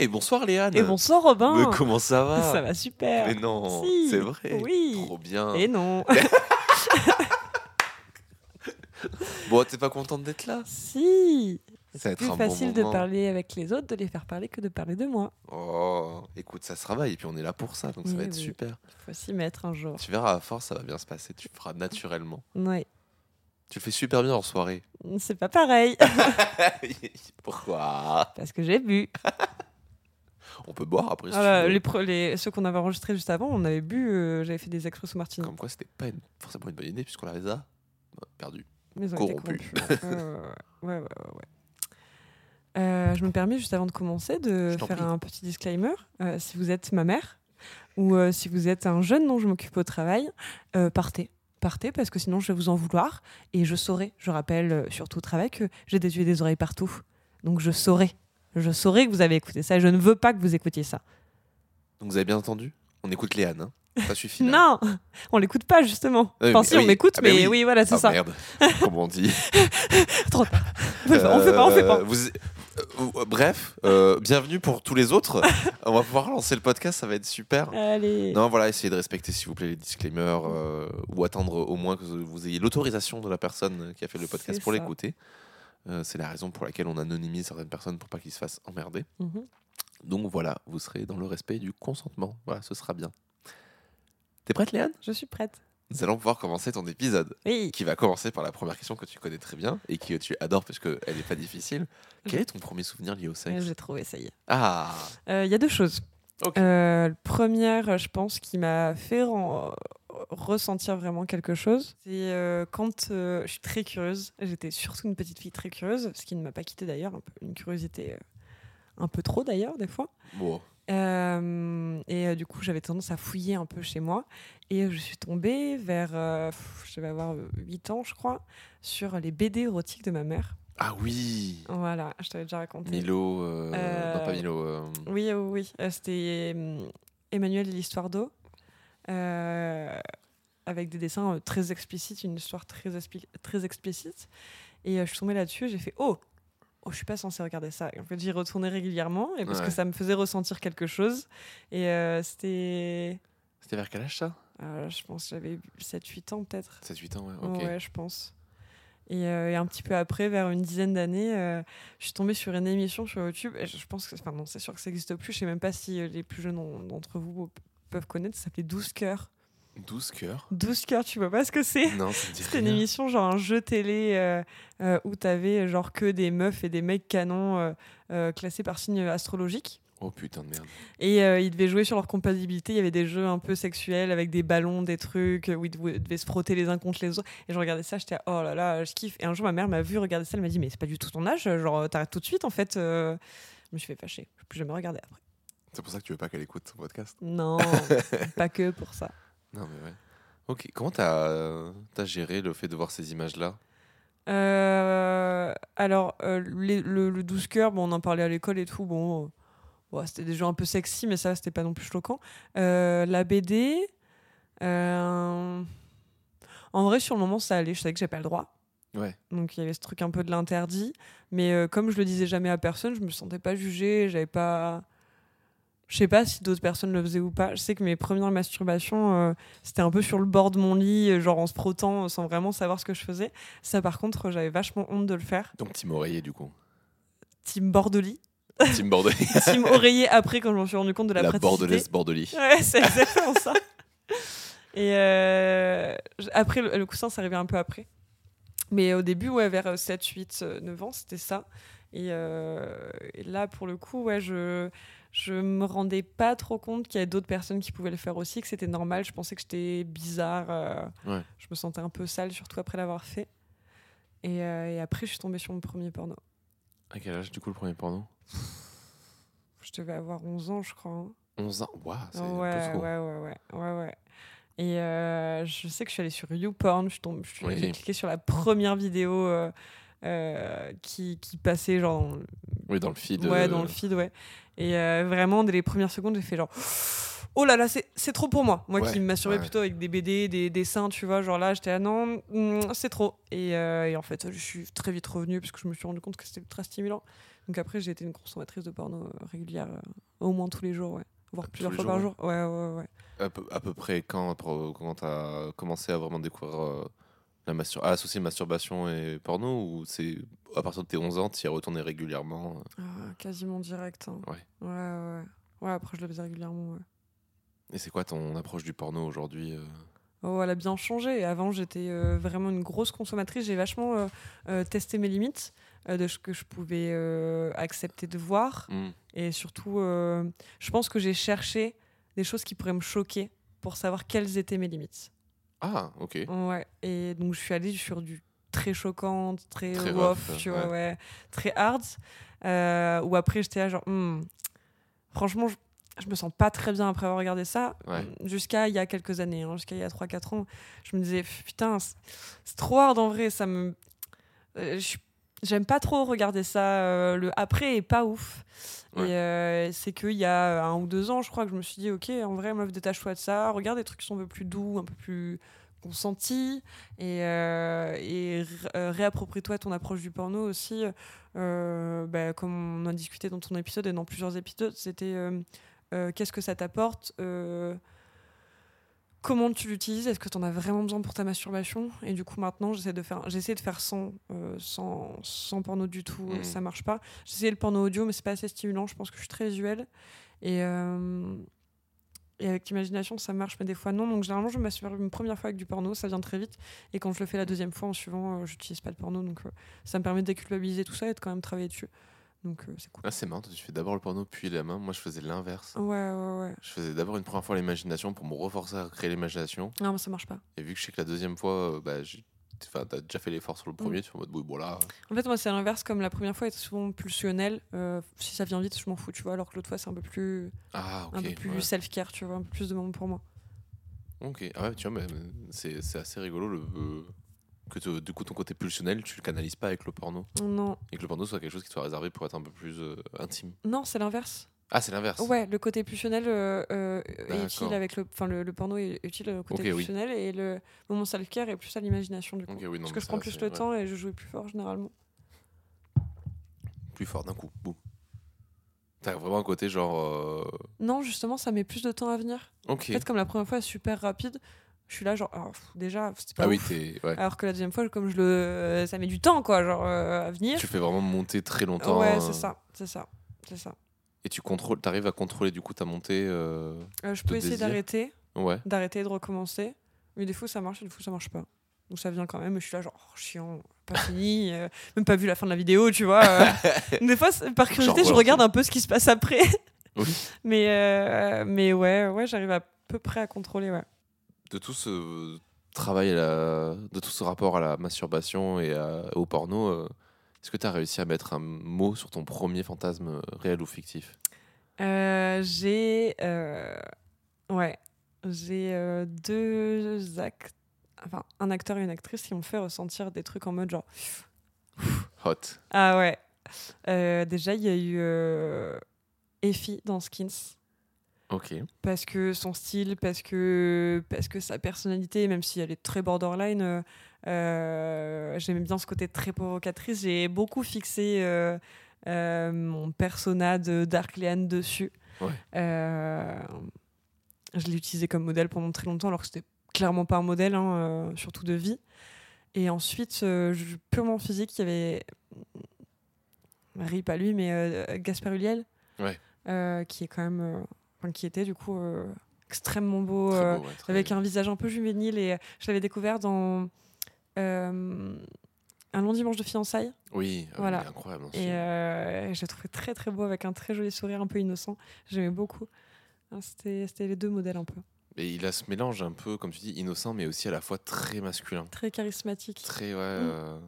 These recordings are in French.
Hey, bonsoir Léane. Et bonsoir Robin. Mais comment ça va Ça va super. Mais non, Si. c'est vrai. Oui. Trop bien. Et non. Bon, t'es pas contente d'être là? Si. C'est plus facile bon de parler avec les autres, de les faire parler que de parler de moi. Oh, écoute, ça se travaille et puis on est là pour ça, donc ça va Oui, être oui. super. Il faut s'y mettre un jour. Tu verras, à force, ça va bien se passer. Tu le feras naturellement. Ouais. Tu le fais super bien en soirée. C'est pas pareil. Pourquoi? Parce que j'ai bu. On peut boire après si veux. les, les- ceux qu'on avait enregistrés juste avant, on avait bu. euh, J'avais fait des expressos martini. Comme quoi, c'était pas une- forcément une bonne idée puisqu'on les a perdus. Corrompus. Ouais, ouais, ouais. Euh, je me permets juste avant de commencer de faire prie. un petit disclaimer. Euh, si vous êtes ma mère ou euh, si vous êtes un jeune dont je m'occupe au travail, partez. Partez parce que sinon je vais vous en vouloir et je saurai, je rappelle surtout au travail que j'ai des yeux et des oreilles partout. Donc je saurai. Je saurai que vous avez écouté ça et je ne veux pas que vous écoutiez ça. Donc vous avez bien entendu On écoute Léane, hein Ça suffit. Non, on l'écoute pas justement. Oui, enfin si oui. on m'écoute, Ah, mais mais oui. oui. voilà c'est Ah, ça. merde, comment on dit Trop tard. On fait pas, on fait pas, on fait pas. Euh, vous- bref, euh, bienvenue pour tous les autres. on va pouvoir lancer le podcast, ça va être super. Allez. Non, voilà, essayez de respecter s'il vous plaît les disclaimers euh, ou attendre au moins que vous ayez l'autorisation de la personne qui a fait le podcast pour l'écouter. Euh, c'est la raison pour laquelle on anonymise certaines personnes pour pas qu'ils se fassent emmerder. Mhm. Donc voilà, vous serez dans le respect du consentement. Voilà, ce sera bien. T'es prête, Léane? Je suis prête. Nous allons pouvoir commencer ton épisode Oui. qui va commencer par la première question que tu connais très bien et que tu adores parce qu'elle n'est pas difficile. Quel est ton premier souvenir lié au sexe? J'ai trouvé, ça y est. Ah Euh, Il y a deux choses. Ok. Euh, première, je pense, qui m'a fait ressentir vraiment quelque chose, c'est euh, quand euh, je suis très curieuse. J'étais surtout une petite fille très curieuse, ce qui ne m'a pas quittée d'ailleurs, un une curiosité euh, un peu trop d'ailleurs, des fois. Bon. Euh, et euh, du coup, j'avais tendance à fouiller un peu chez moi. Et je suis tombée vers, euh, je devais avoir 8 ans, je crois, sur les BD érotiques de ma mère. Ah oui Voilà, je t'avais déjà raconté. Milo. euh, Euh, Non, pas Milo. euh, Oui, oui, oui. Euh, C'était euh, Emmanuel et l'histoire d'eau. Euh, avec des dessins euh, très explicites, une histoire très, très explicite. Et euh, je suis tombée là-dessus et j'ai fait Oh Oh, je suis pas censée regarder ça. Et en fait, j'y retournais régulièrement et parce Ouais. que ça me faisait ressentir quelque chose. Et euh, c'était. C'était vers quel âge ça? Euh, je pense que j'avais 7-8 ans peut-être. 7-8 ans, ouais. Ok. Ouais, je pense. Et, euh, et un petit peu après, vers une dizaine d'années, je suis tombée sur une émission sur YouTube. Et je, pense que, enfin non, c'est sûr que ça n'existe plus. Je sais même pas si les plus jeunes en- d'entre vous peuvent connaître. Ça s'appelait 12 cœurs. 12 cœurs 12 cœurs, tu vois pas ce que c'est Non, C'était une émission, genre un jeu télé euh, euh, où t'avais genre que des meufs et des mecs canons euh, classés par signe astrologique. Oh putain de merde. Et euh, ils devaient jouer sur leur compatibilité. Il y avait des jeux un peu sexuels avec des ballons, des trucs où ils devaient devaient se frotter les uns contre les autres. Et je regardais ça, j'étais oh là là, je kiffe. Et un jour, ma mère m'a vu regarder ça, elle m'a dit mais c'est pas du tout ton âge, genre t'arrêtes tout de suite en fait. euh. Je me suis fait fâcher. Je n'ai plus jamais regardé après. C'est pour ça que tu veux pas qu'elle écoute ton podcast Non, pas que pour ça. Non, mais ouais. Ok, comment t'as euh, t'as géré le fait de voir ces images-là? Euh, alors, euh, les- le, le 12 cœurs, bon, on en parlait à l'école et tout. Bon, euh, bon, c'était des jeux un peu sexy, mais ça, c'était pas non plus choquant. La BD, en vrai, sur le moment, ça allait. Je savais que j'avais pas le droit. Ouais. Donc, il y avait ce truc un peu de l'interdit. Mais comme je le disais jamais à personne, je me sentais pas jugée. J'avais pas. Je sais pas si d'autres personnes le faisaient ou pas. Je sais que mes premières masturbations, euh, c'était un peu sur le bord de mon lit, euh, genre en se frottant, euh, sans vraiment savoir ce que je faisais. Ça, par contre, j'avais vachement honte de le faire. Donc, team oreiller, du coup. Team bord de lit. team Bordelais. Team oreiller après, quand je me suis rendu compte de la, La praticité. bordelaise bordelie. Ouais, c'est exactement ça. Et euh, après, le, le coussin, ça arrivait un peu après. Mais au début, ouais, vers 7, 8, 9 ans, c'était ça. Et, euh, et là, pour le coup, ouais, je je me rendais pas trop compte qu'il y avait d'autres personnes qui pouvaient le faire aussi, que c'était normal. Je pensais que j'étais bizarre. euh, Ouais. Je me sentais un peu sale, surtout après l'avoir fait. Et, euh, et après, je suis tombée sur mon premier porno. À quel âge, du coup, le premier porno? Je devais avoir 11 ans, je crois. hein. 11 ans? Waouh, c'est ouais, un peu trop. ouais, ouais, ouais, ouais, ouais. Et euh, je sais que je suis allée sur YouPorn, je suis tombée- je suis- Oui. cliqué sur la première vidéo euh, euh, qui, qui passait genre dans, Oui, dans le feed. ouais, euh, dans le feed, ouais. Et euh, vraiment, dès les premières secondes, j'ai fait genre Oh là là, c'est trop pour moi. Moi Ouais, qui ouais. plutôt avec des BD, des dessins, tu vois, genre là, j'étais là, non, mm, c'est trop. Et, et en fait, je suis très vite revenue parce que je me suis rendu compte que c'était très stimulant. Donc après, j'ai été une consommatrice de porno régulière, au moins tous les jours, ouais. Voire plusieurs fois par jour. Ouais, ouais, ouais. À peu, à peu près quand, quand tu as commencé à vraiment découvrir euh, la mastur à associer masturbation et porno ou c'est à partir de tes 11 ans, tu y retourné régulièrement euh, Ah, quasiment direct. hein. Ouais. Ouais, ouais. Ouais, après, je le faisais régulièrement, ouais. Et c'est quoi ton approche du porno aujourd'hui euh? Oh, elle a bien changé. Avant, j'étais euh, vraiment une grosse consommatrice. J'ai vachement euh, euh, testé mes limites de ce que je pouvais accepter de voir. Hmm. Et surtout, je pense que j'ai cherché des choses qui pourraient me choquer pour savoir quelles étaient mes limites. Ah, ok. Ouais. Et donc, je suis allée sur du très choquant, très, rough, tu vois, ouais. ouais, très hard. Euh, où après, j'étais là, genre, Hmm, franchement, je, je me sens pas très bien après avoir regardé ça. Ouais. Jusqu'à il y a quelques années, hein, jusqu'à il y a 3-4 ans, je me disais, putain, c'est- trop hard en vrai, ça me. euh, J'aime pas trop regarder ça. euh, le après est pas ouf. Et euh, c'est qu'il y a un ou deux ans, je crois que je me suis dit, ok, en vrai, meuf, détache-toi de ça. Regarde des trucs qui sont un peu plus doux, un peu plus consentis. Et, euh, et euh, réapproprie-toi ton approche du porno aussi. Euh, bah, comme on a discuté dans ton épisode et dans plusieurs épisodes, c'était euh, euh, qu'est-ce que ça t'apporte euh, Comment tu l'utilises? Est-ce que tu en as vraiment besoin pour ta masturbation? Et du coup, maintenant, j'essaie de faire, j'essaie de faire sans, euh, sans, sans porno du tout. Mhm. Ça marche pas. J'essaie le porno audio, mais c'est pas assez stimulant. Je pense que je suis très visuelle. Et, euh, et avec l'imagination, ça marche, mais des fois non. Donc généralement, je me masturbe une première fois avec du porno, ça vient très vite. Et quand je le fais la deuxième fois en suivant, euh, j'utilise pas de porno. Donc euh, ça me permet de déculpabiliser tout ça et de quand même travailler dessus. Donc euh, c'est cool. Ah, c'est marrant, tu fais d'abord le porno puis la main. Moi, je faisais l'inverse. Ouais, ouais, ouais. Je faisais d'abord une première fois l'imagination pour me reforcer à créer l'imagination. Non, mais ça marche pas. Et vu que je sais que la deuxième fois, euh, bah, j'ai- enfin, t'as déjà fait l'effort sur le premier, tu fais en mode, oui, bon là. En fait, moi, c'est l'inverse. Comme la première fois est souvent pulsionnelle, euh, si ça vient vite, je m'en fous, tu vois. Alors que l'autre fois, c'est un peu plus, Ah, un peu plus ouais. self-care, tu vois, un peu plus de moment pour moi. Ok, ah ouais, tu vois, mais c'est c'est assez rigolo le, que te- du coup ton côté pulsionnel, tu le canalises pas avec le porno. Non, Et que le porno soit quelque chose qui soit réservé pour être un peu plus euh, intime. non, c'est l'inverse. Ah, c'est l'inverse. Ouais, le côté pulsionnel euh, euh, est utile avec le, enfin le, le porno est utile au côté oui. pulsionnel et le moment self-care est plus à l'imagination du coup. Ok, oui, non, Parce que je prends plus le ouais. temps et je joue plus fort généralement. Plus fort d'un coup, boum. T'as vraiment un côté genre. Non, justement, ça met plus de temps à venir. Ok. En fait, comme la première fois est super rapide, je suis là genre alors, pff, déjà c'était pas Ah ouf. Ouais. Alors que la deuxième fois, comme je le, ça met du temps quoi, genre euh, à venir. Tu fais vraiment monter très longtemps. Ouais, euh, c'est ça, c'est ça, c'est ça. Et tu contrôles, t'arrives à contrôler du coup ta montée. euh, Euh, je peux essayer d'arrêter, Ouais. d'arrêter de recommencer, mais des fois ça marche et des fois ça marche pas. Donc ça vient quand même, et je suis là genre oh, chiant, pas fini, même pas vu la fin de la vidéo, tu vois. des fois, c'est- par curiosité, je regarde un peu ce qui se passe après. Oui. mais, mais ouais, ouais, j'arrive à peu près à contrôler, ouais. De tout ce travail, à la- de tout ce rapport à la masturbation et à- au porno, euh, est-ce que tu as réussi à mettre un mot sur ton premier fantasme euh, réel ou fictif? Euh, j'ai euh, ouais j'ai deux actes enfin un acteur et une actrice qui m'ont fait ressentir des trucs en mode genre Hot. ah ouais. Déjà il y a eu Effie dans Skins Parce que son style parce que parce que sa personnalité même si elle est très borderline euh, euh, j'aimais bien ce côté très provocatrice. J'ai beaucoup fixé euh, euh, mon persona de Dark Leanne dessus. Ouais. Je l'ai utilisé comme modèle pendant très longtemps alors que c'était clairement pas un modèle hein, surtout de vie. Et ensuite purement physique il y avait Marie pas lui mais Gaspard Ouais. euh, qui est quand même euh, qui était du coup euh, extrêmement beau, euh, beau, ouais, très- avec un visage un peu juvénile et je l'avais découvert dans euh, Un long dimanche de fiançailles. Oui, euh, Voilà. incroyable. hein, Et euh, je l'ai trouvé très très beau avec un très joli sourire un peu innocent. J'aimais beaucoup. Hein, C'était les deux modèles un peu. Et il a ce mélange un peu, comme tu dis, innocent, mais aussi à la fois très masculin. Très charismatique. Très, ouais, euh,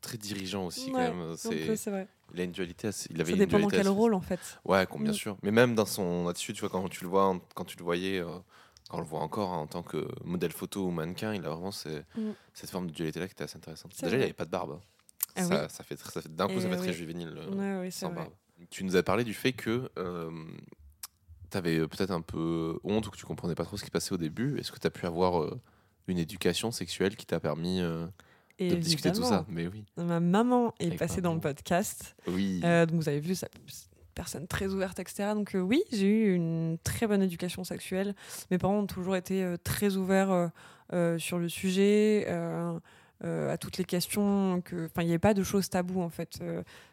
très dirigeant aussi. Ouais, quand même. C'est- vrai. Il a une dualité assez. Il avait Ça une dépend dans quel assez- rôle en fait. Ouais, bien Mm. sûr. Mais même dans son attitude, tu vois, quand tu le vois, quand tu le voyais, euh, quand on le voit encore hein, en tant que modèle photo ou mannequin, il a vraiment ces- Mm. cette forme de dualité là qui était assez intéressante. Déjà, il vrai. avait pas de barbe. hein. Ah ça, ça fait, ça fait d'un coup, Et ça fait oui. très juvénile euh, Ouais, sans barbe. Tu nous as parlé du fait que tu avais peut-être un peu honte ou que tu comprenais pas trop ce qui passait au début. Est-ce que tu as pu avoir euh, une éducation sexuelle qui t'a permis euh, de discuter de tout ça. Mais oui. Ma maman est Avec passée dans le podcast. Oui. Euh, donc vous avez vu, ça, c'est une personne très ouverte, etc. Donc euh, oui, j'ai eu une très bonne éducation sexuelle. Mes parents ont toujours été euh, très ouverts sur le sujet, à toutes les questions. Que, enfin, il n'y avait pas de choses taboues en fait.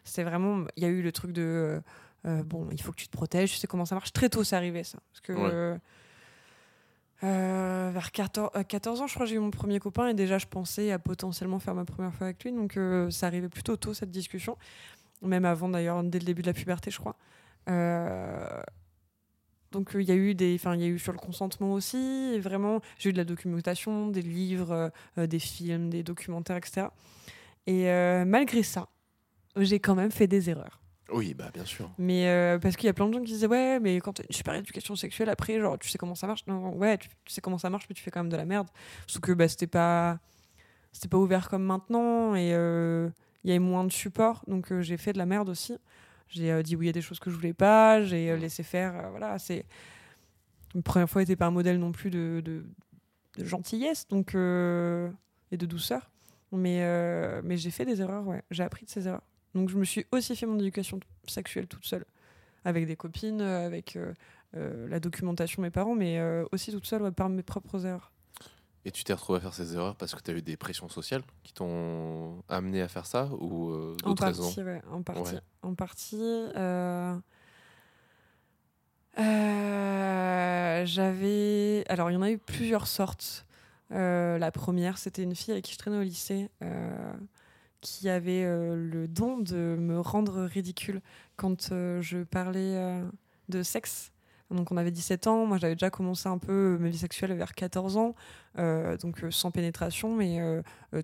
C'est vraiment, il y a eu le truc de bon, il faut que tu te protèges. Tu sais comment ça marche. Très tôt, c'est arrivé ça, parce que. Ouais. Euh, vers 14, euh, 14 ans, je crois j'ai eu mon premier copain et déjà je pensais à potentiellement faire ma première fois avec lui. Donc euh, ça arrivait plutôt tôt cette discussion, même avant d'ailleurs, dès le début de la puberté, je crois. Donc il y a eu y a eu sur le consentement aussi. Vraiment, j'ai eu de la documentation, des livres, des films, des documentaires, etc. Et malgré ça, j'ai quand même fait des erreurs. Oui, bah bien sûr. Mais euh, parce qu'il y a plein de gens qui disaient ouais mais quand t'as une super éducation sexuelle après genre tu sais comment ça marche. Non ouais tu, tu sais comment ça marche mais tu fais quand même de la merde. Sauf que bah, c'était pas c'était pas ouvert comme maintenant et euh, il y avait moins de support. Donc euh, j'ai fait de la merde aussi. J'ai dit oui à des choses que je voulais pas. J'ai Mm. laissé faire voilà c'est une première fois était pas un modèle non plus de, de, de gentillesse donc et de douceur. Mais mais j'ai fait des erreurs ouais. J'ai appris de ces erreurs donc je me suis aussi fait mon éducation sexuelle toute seule, avec des copines, euh, avec euh, euh, la documentation de mes parents, mais euh, aussi toute seule ouais, par mes propres erreurs. Et tu t'es retrouvé à faire ces erreurs parce que tu as eu des pressions sociales qui t'ont amené à faire ça ou En d'autres raisons partie, ouais, en partie. Ouais. En partie. J'avais. Alors, il y en a eu plusieurs sortes. La première, c'était une fille avec qui je traînais au lycée, qui avait euh, le don de me rendre ridicule quand euh, je parlais euh, de sexe. Donc, on avait 17 ans. Moi, j'avais déjà commencé un peu ma vie sexuelle vers 14 ans. Donc, sans pénétration, mais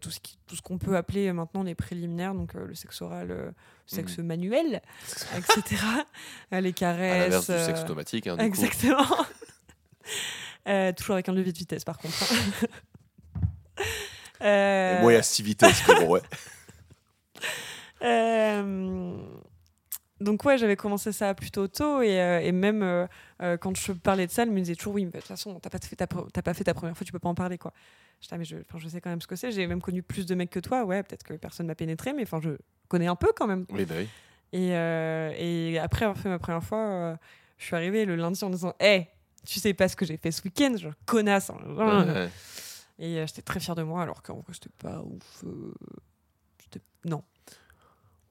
tout ce qui- tout ce qu'on peut appeler maintenant les préliminaires, donc le sexe oral, le sexe manuel, etc. Les À l'inverse caresses. du sexe automatique. hein, du coup. Exactement. Toujours avec un levier de vitesse, par contre. hein. Euh, Et moi, il y a 6 vitesses, mais bon, ouais. euh, donc ouais, j'avais commencé ça plutôt tôt et, euh, et même euh, quand je parlais de ça, elle me disait toujours oui, mais de toute façon, t'as pas fait ta, pas fait ta première fois, tu peux pas en parler quoi. Ah, mais je, je sais quand même ce que c'est. J'ai même connu plus de mecs que toi. Ouais, peut-être que personne m'a pénétré, mais enfin je connais un peu quand même. Oui, bah oui. Et, et après avoir fait ma première fois, je suis arrivée le lundi en disant Hé, tu sais pas ce que j'ai fait ce week-end, genre connasse. hein. Ouais. Et j'étais très fière de moi, alors qu'en vrai, c'était pas ouf. Non.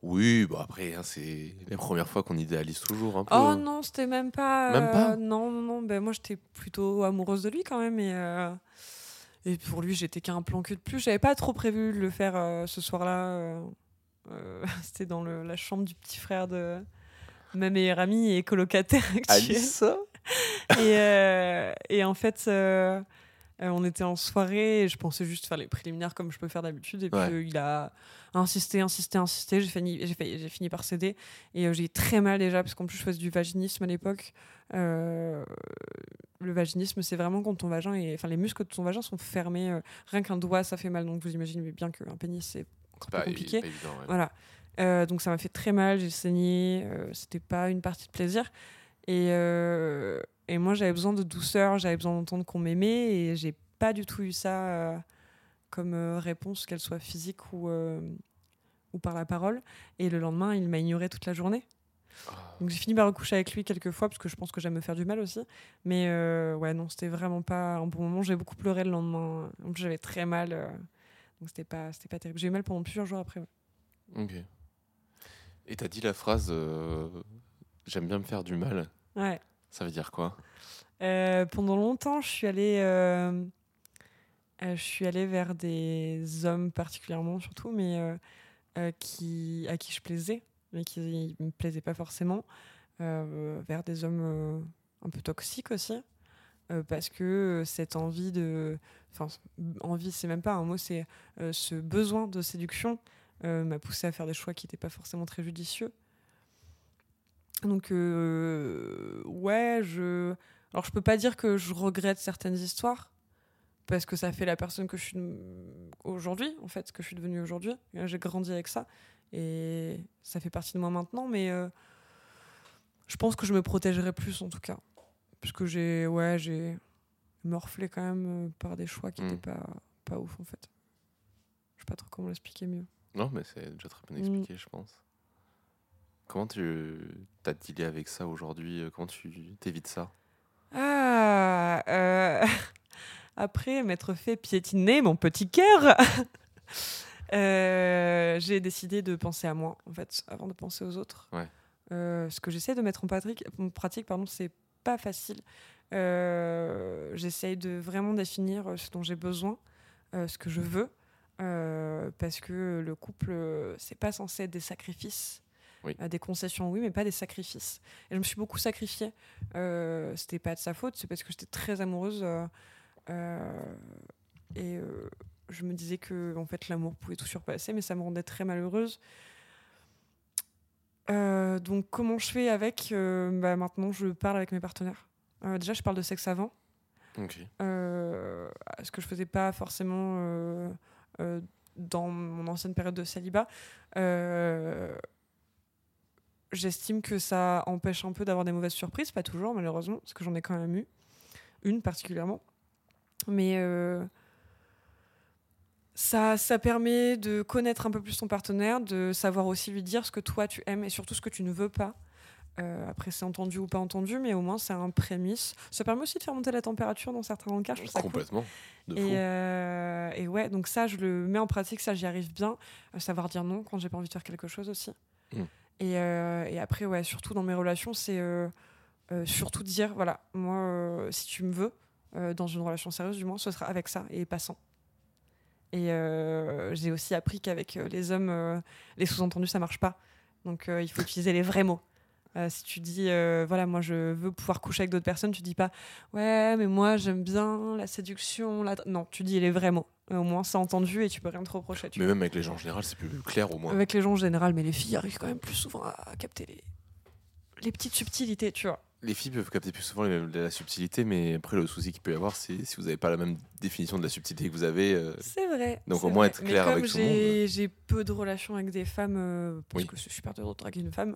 Oui, bon après, hein, c'est les premières fois qu'on idéalise toujours un peu. Oh non, c'était même pas. Même pas euh, Non, non, non. Ben, moi, j'étais plutôt amoureuse de lui quand même. Et, euh, et pour lui, j'étais qu'un plan cul de plus. J'avais pas trop prévu de le faire euh, ce soir-là. euh, c'était dans le- la chambre du petit frère de ma meilleure amie et colocataire actuelle. Alice et, et en fait, euh, on était en soirée et je pensais juste faire les préliminaires comme je peux faire d'habitude. Et puis Ouais. euh, il a insisté, insisté, insisté. J'ai fini, j'ai fini par céder. Et euh, j'ai eu très mal déjà, parce qu'en plus je faisais du vaginisme à l'époque. Euh, le vaginisme, c'est vraiment quand ton vagin est. Enfin, les muscles de ton vagin sont fermés. rien qu'un doigt, ça fait mal. Donc vous imaginez bien qu'un pénis, c'est encore plus compliqué. pas évident, ouais. Voilà. Donc ça m'a fait très mal, j'ai saigné, c'était pas une partie de plaisir. Et, et moi j'avais besoin de douceur, j'avais besoin d'entendre qu'on m'aimait et j'ai pas du tout eu ça euh, comme euh, réponse, qu'elle soit physique ou, euh, ou par la parole. Et le lendemain, il m'a ignoré toute la journée. Ah. Donc j'ai fini par recoucher avec lui quelques fois parce que je pense que j'aime me faire du mal aussi. Mais ouais, non, c'était vraiment pas un bon moment. J'ai beaucoup pleuré le lendemain. En plus, j'avais très mal. donc c'était pas, c'était pas terrible. J'ai eu mal pendant plusieurs jours après. ouais. Ok. Et t'as dit la phrase J'aime bien me faire du mal. Ouais. Ça veut dire quoi? Euh, pendant longtemps, je suis allée. euh, je suis allée vers des hommes particulièrement, surtout, mais qui, à qui je plaisais, mais qui ne me plaisaient pas forcément. vers des hommes un peu toxiques aussi. parce que cette envie de. Enfin, envie, c'est même pas un mot, c'est ce besoin de séduction m'a poussé à faire des choix qui n'étaient pas forcément très judicieux. Donc, ouais, je. Alors, je peux pas dire que je regrette certaines histoires, parce que ça fait la personne que je suis aujourd'hui, en fait, ce que je suis devenue aujourd'hui. J'ai grandi avec ça, et ça fait partie de moi maintenant, mais je pense que je me protégerai plus, en tout cas. Puisque j'ai, ouais, j'ai morflé quand même par des choix qui n'étaient hmm. pas, pas ouf, en fait. Je sais pas trop comment l'expliquer mieux. Non, mais c'est déjà très bien expliqué, mm. je pense. Comment tu as dealé avec ça aujourd'hui? Euh, Comment tu t'évites ça? Ah euh, Après m'être fait piétiner mon petit cœur, euh, j'ai décidé de penser à moi, en fait, avant de penser aux autres. Ouais. ce que j'essaie de mettre en pratique, en pratique pardon, c'est pas facile. J'essaye de vraiment définir ce dont j'ai besoin, ce que je veux. Euh, parce que le couple, c'est pas censé être des sacrifices. Euh, des concessions, oui, mais pas des sacrifices. Et je me suis beaucoup sacrifiée. Euh, c'était pas de sa faute, c'est parce que j'étais très amoureuse. Euh, et je me disais que en fait, l'amour pouvait tout surpasser, mais ça me rendait très malheureuse. donc, comment je fais avec bah, Maintenant, je parle avec mes partenaires. déjà, je parle de sexe avant. ce que je faisais pas forcément euh, dans mon ancienne période de célibat, euh, j'estime que ça empêche un peu d'avoir des mauvaises surprises, pas toujours malheureusement, parce que j'en ai quand même eu, une particulièrement. Mais euh, ça, ça permet de connaître un peu plus ton partenaire, de savoir aussi lui dire ce que toi tu aimes et surtout ce que tu ne veux pas. Euh, après, c'est entendu ou pas entendu, mais au moins, c'est un prémisse. Ça permet aussi de faire monter la température dans certains rencarts. Complètement. et, euh, et, ouais, donc ça, je le mets en pratique, ça, j'y arrive bien. Savoir dire non quand j'ai pas envie de faire quelque chose aussi. Mm. Et, et, après, ouais, surtout dans mes relations, c'est surtout dire voilà, moi, si tu me veux, dans une relation sérieuse, du moins, ce sera avec ça et pas sans. Et j'ai aussi appris qu'avec les hommes, les sous-entendus, ça marche pas. Donc il faut utiliser les vrais mots. Euh, si tu dis, euh, voilà, moi je veux pouvoir coucher avec d'autres personnes, tu dis pas, ouais, mais moi j'aime bien la séduction. La... Non, tu dis les vrais mots. Euh, au moins c'est entendu et tu peux rien te reprocher. mais même avec les gens en général, c'est plus clair au moins. Avec les gens en général, mais les filles arrivent quand même plus souvent à capter les, les petites subtilités, tu vois. Les filles peuvent capter plus souvent la subtilité, mais après le souci qu'il peut y avoir, c'est si vous n'avez pas la même définition de la subtilité que vous avez. c'est vrai. Donc au moins être clair avec tout le monde. J'ai peu de relations avec des femmes, parce que je suis pas de draguer une femme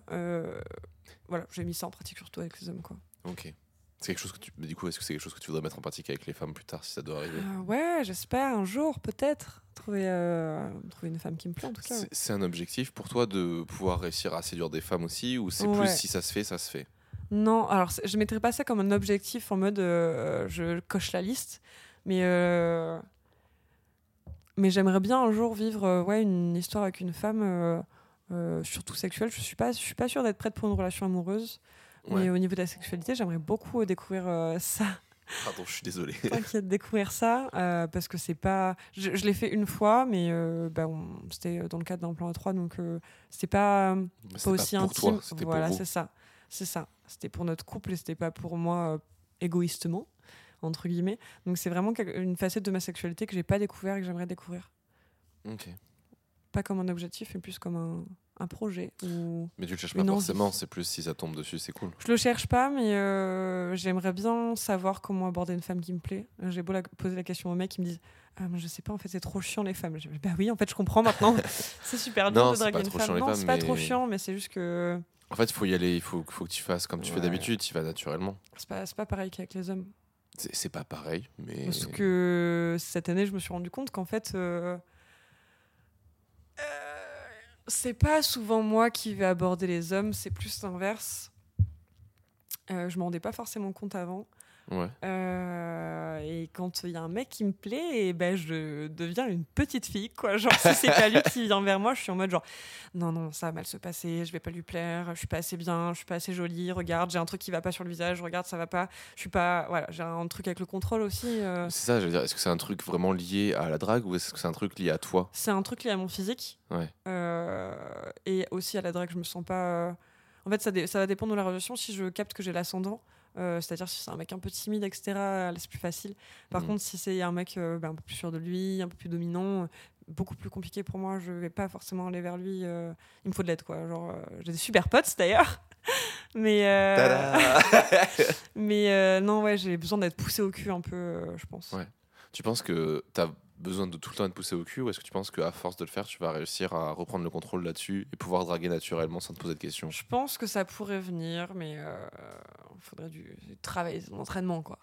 voilà, j'ai mis ça en pratique surtout avec les hommes. Quoi. Ok. C'est quelque chose que tu. du coup, est-ce que c'est quelque chose que tu voudrais mettre en pratique avec les femmes plus tard, si ça doit arriver? Euh, Ouais, j'espère un jour, peut-être, trouver, euh, trouver une femme qui me plaît en tout cas. C'est un objectif pour toi de pouvoir réussir à séduire des femmes aussi, ou c'est plus si ça se fait, ça se fait? Non, alors je ne mettrais pas ça comme un objectif en mode euh, je coche la liste, mais. Mais j'aimerais bien un jour vivre ouais, une histoire avec une femme euh, surtout sexuelle. Je suis pas, je suis pas sûre d'être prête pour une relation amoureuse. Mais au niveau de la sexualité, j'aimerais beaucoup découvrir euh, ça. Pardon, je suis désolée. T'inquiète, découvrir ça euh, parce que c'est pas. Je, l'ai fait une fois, mais bah, c'était dans le cadre d'un plan A3, donc c'était pas, pas aussi intime. voilà, c'est ça, c'est ça. C'était pour notre couple et c'était pas pour moi égoïstement entre guillemets. Donc c'est vraiment une facette de ma sexualité que j'ai pas découvert et que j'aimerais découvrir. Ok pas comme un objectif, mais plus comme un, un projet. Ou mais tu le cherches pas forcément, c'est plus si ça tombe dessus, c'est cool. Je le cherche pas, mais euh, j'aimerais bien savoir comment aborder une femme qui me plaît. J'ai beau la, poser la question aux mecs, qui me disent ah, Je sais pas, en fait, c'est trop chiant les femmes. Je bah oui, en fait, je comprends maintenant. c'est super dur de draguer une femme. Non, c'est pas trop chiant, mais c'est juste que. En fait, il faut y aller, il faut, faut que tu fasses comme tu fais d'habitude, tu vas naturellement. C'est pas, pas pareil qu'avec les hommes. C'est pas pareil, mais. Parce que cette année, je me suis rendu compte qu'en fait. Euh, c'est pas souvent moi qui vais aborder les hommes, c'est plus l'inverse. Euh, je m'en rendais pas forcément compte avant. Ouais. Euh, et quand il y a un mec qui me plaît, et ben je deviens une petite fille, quoi. Genre, si c'est pas lui qui vient vers moi, je suis en mode genre, non, non, ça va mal se passer, je vais pas lui plaire, je suis pas assez bien, je suis pas assez jolie, regarde, j'ai un truc qui va pas sur le visage, regarde, ça va pas, je suis pas. Voilà, j'ai un truc avec le contrôle aussi. euh. C'est ça, je veux dire, est-ce que c'est un truc vraiment lié à la drague ou est-ce que c'est un truc lié à toi? C'est un truc lié à mon physique. Ouais. Euh, et aussi à la drague, je me sens pas. En fait, ça, ça va dépendre de la relation. Si je capte que j'ai l'ascendant, euh, c'est-à-dire si c'est un mec un peu timide, etc., là, c'est plus facile. Par Mhm. contre, si c'est un mec euh, ben, un peu plus sûr de lui, un peu plus dominant, euh, beaucoup plus compliqué pour moi, je vais pas forcément aller vers lui. euh, il me faut de l'aide, quoi. Genre, euh, j'ai des super potes d'ailleurs. Mais, euh, mais euh, non, ouais, j'ai besoin d'être poussé au cul un peu, euh, je pense. Ouais. Tu penses que tu as besoin de tout le temps être poussé au cul ou est-ce que tu penses qu'à force de le faire, tu vas réussir à reprendre le contrôle là-dessus et pouvoir draguer naturellement sans te poser de questions? Je pense que ça pourrait venir, mais il faudrait du, du travail, de l'entraînement, quoi.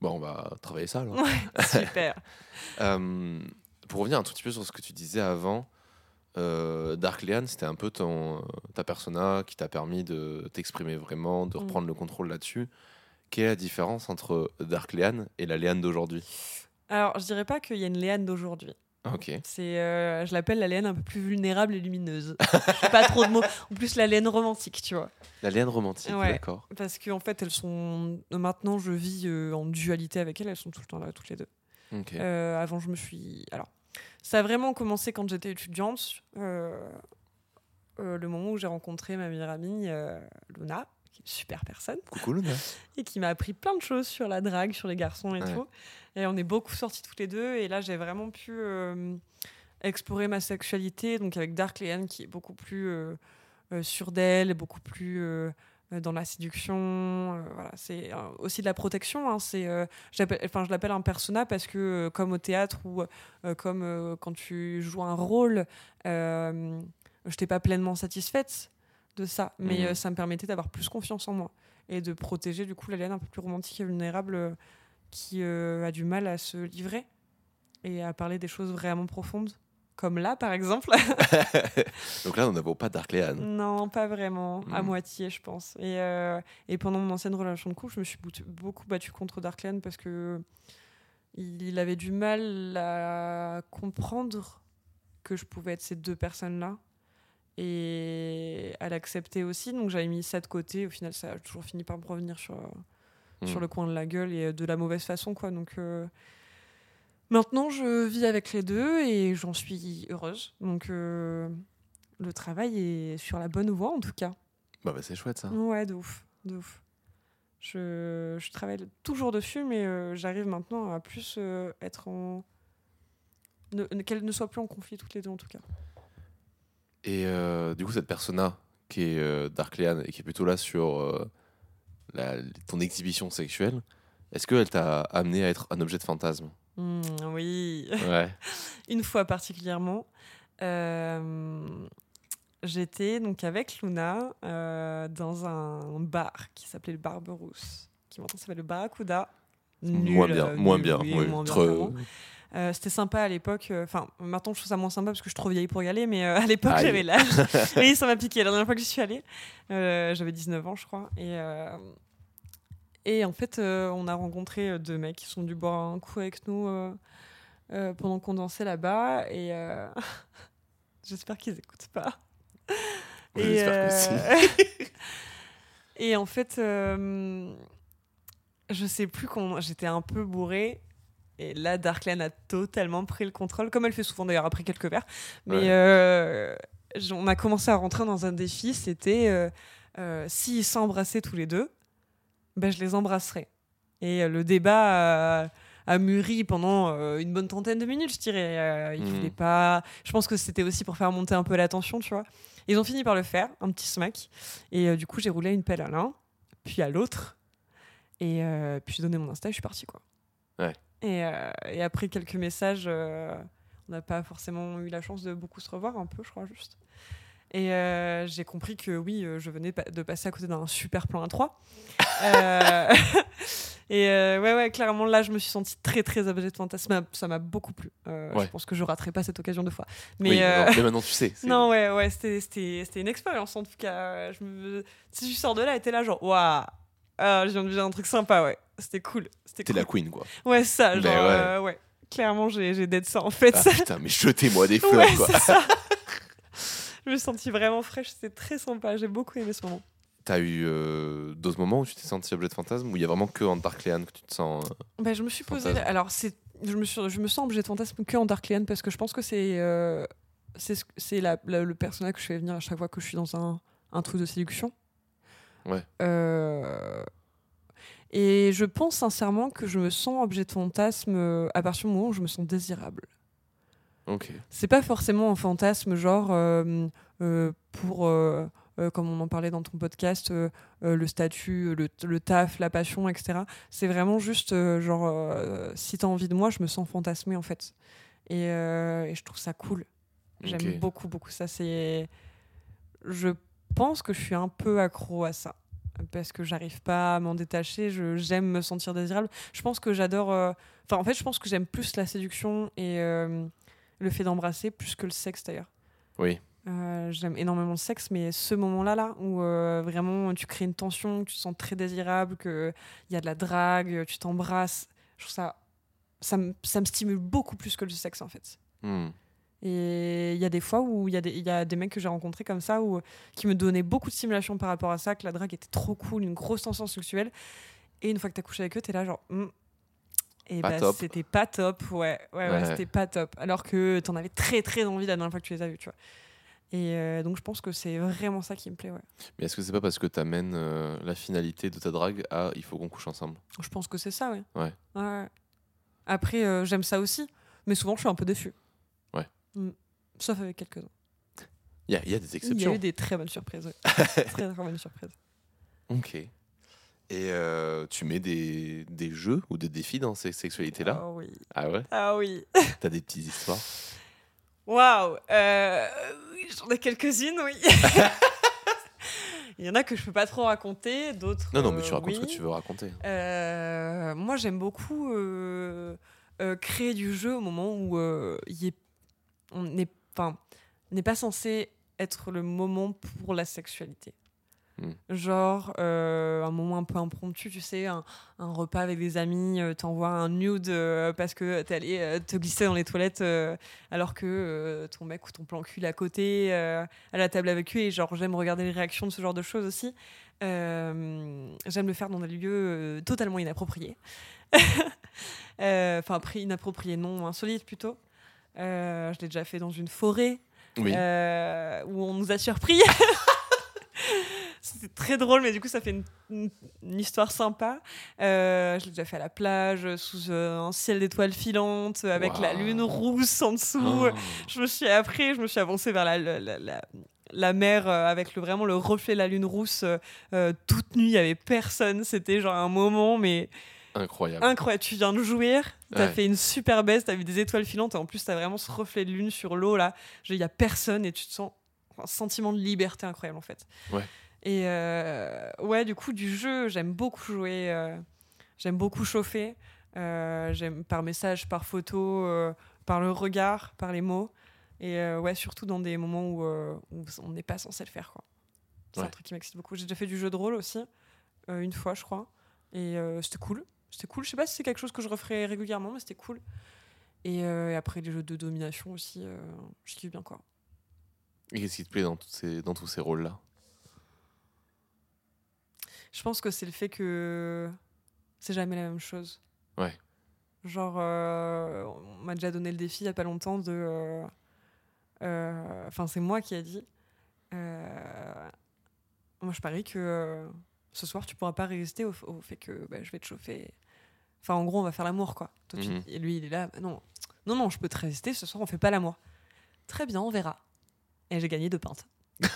Bon, on va travailler ça alors. Ouais, super. Euh, pour revenir un tout petit peu sur ce que tu disais avant, euh, Dark Leanne, c'était un peu ton, euh, ta persona qui t'a permis de t'exprimer vraiment, de Mm. reprendre le contrôle là-dessus. Quelle est la différence entre Dark Leanne et la Léane d'aujourd'hui? Alors, je dirais pas qu'il y a une Léane d'aujourd'hui. Ok. C'est, euh, je l'appelle la Léane un peu plus vulnérable et lumineuse. Pas trop de mots. En plus, la Léane romantique, tu vois. La Léane romantique, Ouais. d'accord. Parce qu'en fait, elles sont. Maintenant, je vis euh, en dualité avec elles. Elles sont tout le temps là, toutes les deux. Ok. Euh, avant, je me suis. Alors, ça a vraiment commencé quand j'étais étudiante. euh, le moment où j'ai rencontré ma meilleure amie, Luna, qui est une super personne. Coucou Luna. et qui m'a appris plein de choses sur la drague, sur les garçons et Ouais. tout. Et on est beaucoup sortis toutes les deux. Et là, j'ai vraiment pu euh, explorer ma sexualité, donc avec Dark Leanne qui est beaucoup plus euh, euh, sûre d'elle, beaucoup plus euh, dans la séduction. euh, voilà, c'est euh, aussi de la protection. hein, c'est, euh, enfin, je l'appelle un persona parce que, comme au théâtre ou comme quand tu joues un rôle, je n'étais pas pleinement satisfaite de ça, mais euh, ça me permettait d'avoir plus confiance en moi et de protéger du coup la Léane un peu plus romantique et vulnérable qui euh, a du mal à se livrer et à parler des choses vraiment profondes. Comme là, par exemple. Donc là, nous n'avons pas Dark Léane. non, pas vraiment. À Mm. moitié, je pense. Et, euh, et pendant mon ancienne relation de couple, je me suis beaucoup battue contre Darkland parce que il, il avait du mal à comprendre que je pouvais être ces deux personnes-là et à l'accepter aussi. Donc j'avais mis ça de côté. Au final, ça a toujours fini par me revenir sur, Mm. sur le coin de la gueule et de la mauvaise façon. quoi. Donc euh, maintenant, je vis avec les deux et j'en suis heureuse. Donc euh, le travail est sur la bonne voie en tout cas. Bah, bah, c'est chouette ça. Ouais, de ouf, de ouf. Je, je travaille toujours dessus, mais euh, j'arrive maintenant à plus euh, être en. Ne, ne- Qu'elles ne soient plus en conflit toutes les deux en tout cas. Et euh, du coup, cette persona qui est euh, Dark Léane et qui est plutôt là sur euh, la- ton exhibition sexuelle, est-ce qu'elle t'a amené à être un objet de fantasme Hmm, oui. Ouais. une fois particulièrement. euh, J'étais donc avec Luna euh, dans un bar qui s'appelait le Barberousse, qui maintenant s'appelle le Barracuda. moins Nul, bien, euh, moins bien. oui, oui. moins bien, Trop- clairement. Euh, C'était sympa à l'époque. euh, Enfin, maintenant je trouve ça moins sympa parce que je suis trop vieille pour y aller, mais euh, à l'époque j'avais l'âge. oui, ça m'a piqué. La dernière fois que j'y suis allée, j'avais 19 ans, je crois. Et, et en fait, euh, on a rencontré euh, deux mecs qui sont du boire un coup avec nous euh, pendant qu'on dansait là-bas. Et j'espère qu'ils écoutent pas. Oui, Et, J'espère que si. et en fait, je sais plus qu'on. J'étais un peu bourrée. Et là, Darkland a totalement pris le contrôle, comme elle fait souvent d'ailleurs après quelques verres. Mais Ouais. euh, on a commencé à rentrer dans un défi. C'était euh, euh, s'ils s'embrassaient tous les deux, ben, je les embrasserais. Et euh, le débat a, mûri pendant euh, une bonne trentaine de minutes, je dirais. Euh, ils voulaient pas. Je pense que c'était aussi pour faire monter un peu la tension, tu vois. Ils ont fini par le faire, un petit smack. Et euh, du coup, j'ai roulé une pelle à l'un, puis à l'autre. Et puis j'ai donné mon Insta et je suis partie, quoi. Ouais. Et, et après quelques messages, on n'a pas forcément eu la chance de beaucoup se revoir, un peu, je crois, juste. Et euh, j'ai compris que oui, euh, je venais de passer à côté d'un super plan à 3. Euh, et euh, ouais, ouais, clairement, là, je me suis sentie très, très objet de fantasme. Ça m'a- beaucoup plu. Ouais. Je pense que je raterai pas cette occasion deux fois. Mais, Oui, non, mais maintenant tu sais. non, ouais, ouais, c'était- c'était c'était une expérience en tout cas. Je me... Si je sors de là, et t'es là, genre, waouh, Ah, je viens de vivre un truc sympa, ouais. C'était cool. C'était cool. la queen, quoi. Ouais, ça, Ben genre, ouais. ouais. Clairement, j'ai j'ai d'être ça, en fait. Ah putain, mais jetez-moi des fleurs, ouais, quoi. Je me suis sentie vraiment fraîche, c'était très sympa. J'ai beaucoup aimé ce moment. T'as eu euh, d'autres moments où tu t'es senti objet de fantasme ou il y a vraiment que en Darklean que tu te sens. euh, Bah, je me suis posé. Alors, c'est, je me, suis, je me sens objet de fantasme que en Darklian parce que je pense que c'est, euh, c'est, ce- c'est la, la- le personnage que je fais venir à chaque fois que je suis dans un, un truc de séduction. Ouais. Euh, et je pense sincèrement que je me sens objet de fantasme euh, à partir du moment où je me sens désirable. Ok. C'est pas forcément un fantasme genre euh, euh, pour, euh, comme on en parlait dans ton podcast, euh, euh, le statut, le, le taf, la passion, etc. C'est vraiment juste genre, si t'as envie de moi, je me sens fantasmée en fait. Et, et je trouve ça cool. J'aime beaucoup, beaucoup ça. C'est, je pense que je suis un peu accro à ça parce que j'arrive pas à m'en détacher. Je, j'aime me sentir désirable. Je pense que j'adore. Enfin, en fait, je pense que j'aime plus la séduction et le fait d'embrasser plus que le sexe d'ailleurs. Oui. Euh, j'aime énormément le sexe, mais ce moment-là, là, où euh, vraiment tu crées une tension, tu te sens très désirable, qu'il y a de la drague, tu t'embrasses, je trouve ça. Ça me, ça me stimule beaucoup plus que le sexe en fait. Hmm. Et il y a des fois où il y, a des- il y a des mecs que j'ai rencontrés comme ça, où, qui me donnaient beaucoup de stimulation par rapport à ça, que la drague était trop cool, une grosse tension sexuelle. Et une fois que t'as couché avec eux, t'es là genre. hmm. Et Pas bah, c'était pas top, ouais, ouais, ouais, Ouais. c'était pas top. Alors que t'en avais très très envie la dernière fois que tu les as vus, tu vois. Et euh, donc je pense que c'est vraiment ça qui me plaît, ouais. Mais est-ce que c'est pas parce que t'amènes euh, la finalité de ta drague à il faut qu'on couche ensemble? Je pense que c'est ça, ouais. Ouais. ouais. Après, euh, j'aime ça aussi, mais souvent je suis un peu déçue. Ouais. Mm. Sauf avec quelques-uns. Il y, y a des Il y a exceptions. eu des très bonnes surprises, ouais. très très bonnes surprises. Ok. Et euh, tu mets des, des jeux ou des défis dans ces sexualités-là? Ah oui. Ah ouais? Ah oui. T'as des petites histoires? Waouh. Euh, J'en ai quelques-unes, oui. Il y en a que je peux pas trop raconter, d'autres. Non, non, mais tu euh, racontes ce que tu veux raconter. Euh, moi, j'aime beaucoup euh, euh, créer du jeu au moment où il est- on n'est pas censé être le moment pour la sexualité. Hmm. Genre euh, un moment un peu impromptu, tu sais, un, un repas avec des amis, euh, t'envoies un nude euh, parce que t'es allé euh, te glisser dans les toilettes alors que ton mec ou ton plan cul à côté à la table avec lui et genre j'aime regarder les réactions de ce genre de choses aussi. J'aime le faire dans des lieux totalement inappropriés. Enfin, après, inappropriés, non, insolites plutôt. Je l'ai déjà fait dans une forêt Oui. euh, où on nous a surpris. C'était très drôle, mais du coup, ça fait une, une- une histoire sympa. Euh, je l'ai déjà fait à la plage, sous euh, un ciel d'étoiles filantes, avec la lune rousse en dessous. Oh. Je me suis après, je me suis avancée vers la, la, la- la- la mer euh, avec le, vraiment le reflet de la lune rousse euh, toute nue. Il y avait personne. C'était genre un moment, mais Incroyable. incroyable. Tu viens de jouir, t'as Ouais. fait une super baisse, t'as vu des étoiles filantes et en plus t'as vraiment ce reflet de lune sur l'eau là. Il y a personne et tu te sens un sentiment de liberté incroyable en fait. Ouais. Et euh, ouais, du coup du jeu, j'aime beaucoup jouer, euh, j'aime beaucoup chauffer. Euh, j'aime par message, par photo, par le regard, par les mots. Et euh, ouais, surtout dans des moments où, euh, où on n'est pas censé le faire. quoi. C'est un truc qui m'excite beaucoup. J'ai déjà fait du jeu de rôle aussi, euh, une fois, je crois. Et c'était cool. C'était cool. Je sais pas si c'est quelque chose que je referai régulièrement, mais c'était cool. Et, et après, les jeux de domination aussi, je kiffe bien quoi. Et qu'est-ce qui te plaît dans, ces, dans tous ces rôles-là? Je pense que c'est le fait que c'est jamais la même chose. Ouais. Genre, euh, on m'a déjà donné le défi il y a pas longtemps de. euh, euh, Enfin, c'est moi qui a dit. moi, je parie que ce soir, tu pourras pas résister au, au fait que bah, je vais te chauffer. Enfin, en gros, on va faire l'amour, quoi. Mhm. Et lui, il est là. bah non, non, non, je peux te résister. Ce soir, on fait pas l'amour. Très bien, on verra. Et j'ai gagné deux pintes.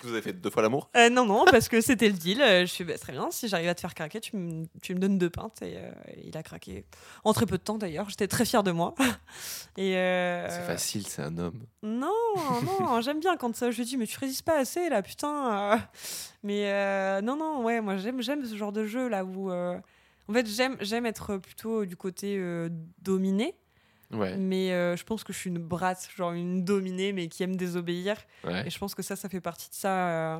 Que vous avez fait deux fois l'amour? Euh, non, non, parce que c'était le deal. Euh, Je suis bah, très bien. Si j'arrive à te faire craquer, tu me, tu me donnes deux pintes. Et euh, il a craqué en très peu de temps d'ailleurs. J'étais très fière de moi. Et euh, C'est facile, c'est un homme. Non, non, j'aime bien quand ça. Je lui dis, mais tu résistes pas assez là, putain. euh. Mais euh, non, non, ouais, moi j'aime, j'aime ce genre de jeu là où. euh, En fait, j'aime, j'aime être plutôt du côté euh, dominé. Ouais. Mais euh, je pense que je suis une brate, genre une dominée, mais qui aime désobéir. ouais. Et je pense que ça, ça fait partie de ça. euh,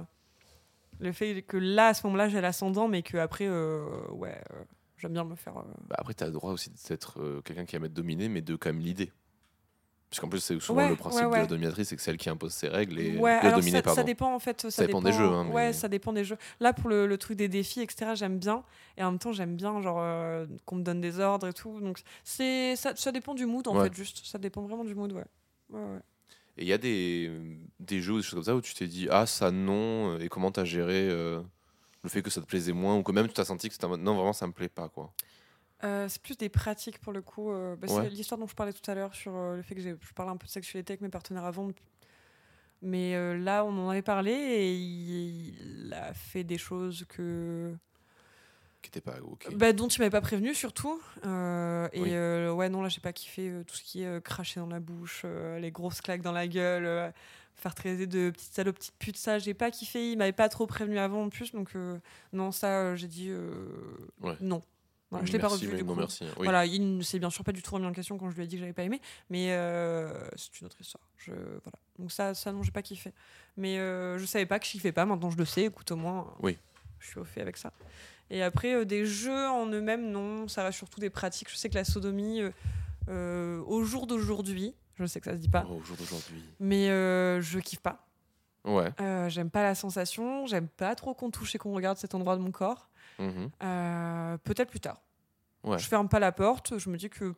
Le fait que là, à ce moment-là, j'ai l'ascendant, mais que après, euh, ouais, euh, j'aime bien me faire. Bah, après, tu as le droit aussi d'être quelqu'un qui aime être dominé, mais de quand même l'idée. Parce qu'en plus, c'est souvent Ouais, le principe ouais, de la dominatrice, c'est que c'est elle qui impose ses règles et ouais, le dominé, ça, pardon. ça dépend en fait. Ça, dépend des jeux, hein, Ouais, ça dépend des jeux. Là, pour le, le truc des défis, etc., j'aime bien. Et en même temps, j'aime bien genre euh, qu'on me donne des ordres et tout. Donc, c'est ça, ça dépend du mood en fait, juste. Ça dépend vraiment du mood, ouais. Et il y a des, des jeux ou des choses comme ça où tu t'es dit ah ça non et comment t'as géré euh, le fait que ça te plaisait moins ou que même tu t'as senti que c'était mode non vraiment ça me plaît pas quoi. Euh, c'est plus des pratiques pour le coup. euh, bah, Ouais. C'est l'histoire dont je parlais tout à l'heure sur euh, le fait que j'ai- je parlais un peu de sexualité avec mes partenaires avant. Mais euh, là, on en avait parlé et il, il a fait des choses que Qui était pas ok. bah, dont il m'avait pas prévenu surtout. Euh, et Oui. euh, ouais, non, là, j'ai pas kiffé euh, tout ce qui est euh, cracher dans la bouche, euh, les grosses claques dans la gueule, euh, faire traiter de petites salopes, petites putes. Ça, j'ai pas kiffé. Il m'avait pas trop prévenu avant en plus. Donc, euh, non, ça, euh, j'ai dit euh, Ouais. non. Voilà, je l'ai pas revu du coup. merci. Oui. Voilà, il ne s'est bien sûr pas du tout remis en question quand je lui ai dit que j'avais pas aimé, mais euh, c'est une autre histoire. Je, voilà. Donc ça, ça non, j'ai pas kiffé. Mais euh, je savais pas que je kiffais pas, maintenant je le sais, écoute au moins, Oui. je suis au fait avec ça. Et après, euh, des jeux en eux-mêmes, non, ça reste surtout des pratiques. Je sais que la sodomie, euh, au jour d'aujourd'hui, je sais que ça se dit pas, Oh, au jour d'aujourd'hui. mais je kiffe pas. Ouais. J'aime pas la sensation, j'aime pas trop qu'on touche et qu'on regarde cet endroit de mon corps. Mhm. Euh, Peut-être plus tard. Ouais. Je ferme pas la porte, je me dis que.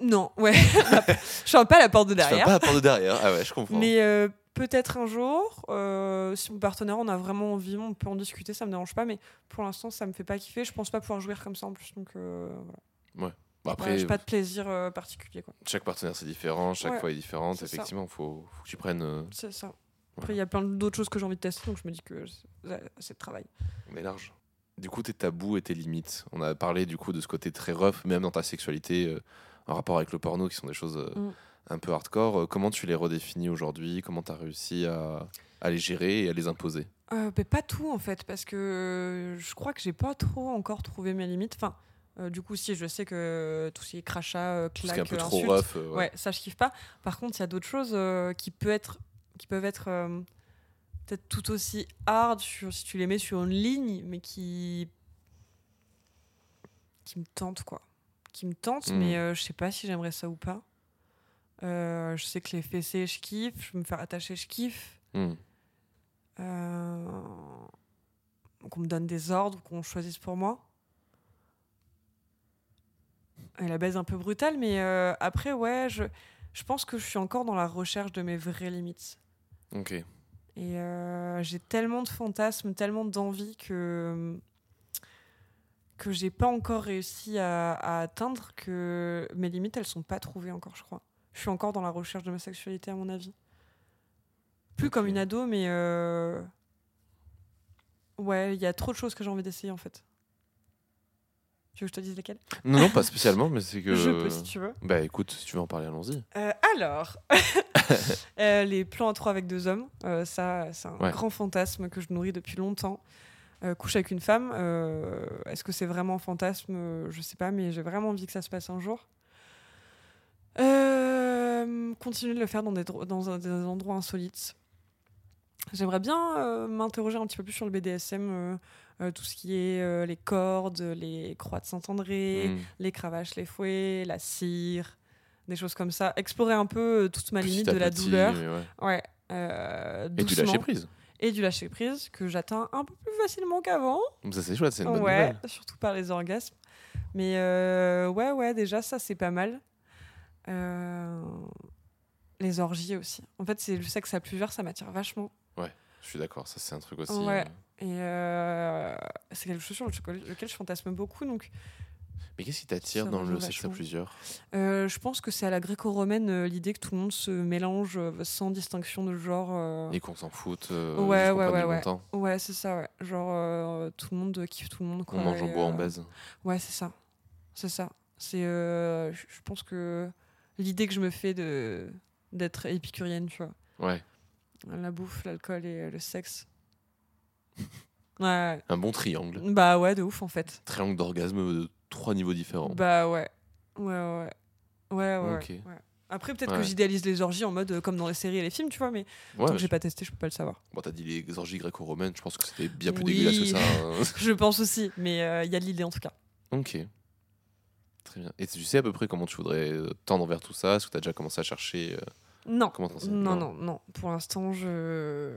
Non, ouais. je ferme pas la porte de Tu fermes derrière. pas la porte de derrière. Ah ouais je comprends. Mais euh, peut-être un jour, euh, si mon partenaire en a vraiment envie, on peut en discuter, ça me dérange pas. Mais pour l'instant, ça me fait pas kiffer. Je pense pas pouvoir jouir comme ça en plus. Donc voilà. Ouais, après j'ai pas de plaisir particulier. quoi. chaque partenaire c'est différent, chaque Ouais, fois est différente. Effectivement faut, faut que tu prennes. C'est ça. Après, il y a plein d'autres choses que j'ai envie de tester, donc je me dis que c'est de travail. On est large. Du coup, tes tabous et tes limites. On a parlé du coup de ce côté très rough, même dans ta sexualité, euh, en rapport avec le porno, qui sont des choses euh, Mm. un peu hardcore. Euh, comment tu les redéfinis aujourd'hui? Comment tu as réussi à, à les gérer et à les imposer? Euh, mais pas tout en fait, parce que je crois que j'ai pas trop encore trouvé mes limites. Enfin, euh, du coup, si je sais que tout ce qui est crachat, euh, claque, un peu trop insulte, rough. euh, ouais. ouais. ça je kiffe pas. Par contre, il y a d'autres choses euh, qui, peut être, qui peuvent être euh, peut-être tout aussi hard sur- si tu les mets sur une ligne, mais qui qui me tentent quoi. Qui me tentent, mais euh, je sais pas si j'aimerais ça ou pas. Euh, je sais que les fessées, je kiffe. Je me faire attacher, je kiffe. Mm. Euh, qu'on me donne des ordres, qu'on choisisse pour moi. Et la baise un peu brutale, mais euh, après, ouais, je, je pense que je suis encore dans la recherche de mes vraies limites. Ok. Et euh, j'ai tellement de fantasmes, tellement d'envie que que j'ai pas encore réussi à, à atteindre que mes limites elles sont pas trouvées encore je crois. Je suis encore dans la recherche de ma sexualité à mon avis. Plus comme une ado mais euh, ouais il y a trop de choses que j'ai envie d'essayer en fait tu veux que je te dise lesquelles Non, non, pas spécialement, mais c'est que. je peux si tu veux Bah écoute, si tu veux en parler, allons-y. Euh, alors, Euh, les plans à trois avec deux hommes, euh, ça, c'est un Ouais. grand fantasme que je nourris depuis longtemps. Coucher avec une femme, est-ce que c'est vraiment un fantasme? Je sais pas, mais j'ai vraiment envie que ça se passe un jour. Continuer de le faire dans des endroits insolites. J'aimerais bien euh, m'interroger un petit peu plus sur le BDSM, euh, euh, tout ce qui est les cordes, les croix de Saint-André, Mm. les cravaches, les fouets, la cire, des choses comme ça. Explorer un peu toute ma limite de la petit, douleur. ouais. Ouais. Et du lâcher prise. Et du lâcher prise que j'atteins un peu plus facilement qu'avant. Ça c'est chouette, c'est une bonne Ouais, nouvelle. surtout par les orgasmes. Mais ouais, ouais, déjà ça c'est pas mal. Les orgies aussi. En fait, c'est le sexe à plusieurs, ça m'attire vachement. Je suis d'accord, ça c'est un truc aussi. Ouais. euh, Et euh, c'est quelque chose sur lequel je fantasme beaucoup. Donc, Mais qu'est-ce qui t'attire dans le sexe à plusieurs? Euh, je pense que c'est à la gréco-romaine euh, l'idée que tout le monde se mélange euh, sans distinction de genre. Et qu'on s'en foute. Ouais, ouais, ouais, ouais. Ouais, c'est ça, ouais. Genre, tout le monde kiffe tout le monde. Quoi, On mange en bois, euh, baise. Ouais, c'est ça. C'est ça. C'est, je je pense que l'idée que je me fais de d'être épicurienne, tu vois. Ouais. La bouffe, l'alcool et euh, le sexe. Ouais. Un bon triangle. Bah ouais, de ouf en fait. Triangle d'orgasme de trois niveaux différents. Bah ouais. Ouais, ouais. Ouais, ouais. Ok. ouais. Après, peut-être Ouais. que j'idéalise les orgies en mode euh, comme dans les séries et les films, tu vois, mais Ouais, tant que je- j'ai pas testé, je peux pas le savoir. Bon, t'as dit les orgies gréco-romaines, je pense que c'était bien plus Oui. dégueulasse que ça. hein. je pense aussi, mais euh, il y a de l'idée en tout cas. ok. Très bien. Et tu sais à peu près comment tu voudrais euh, tendre vers tout ça? Est-ce que t'as déjà commencé à chercher euh, Non. comment Non, non, non. Pour l'instant, je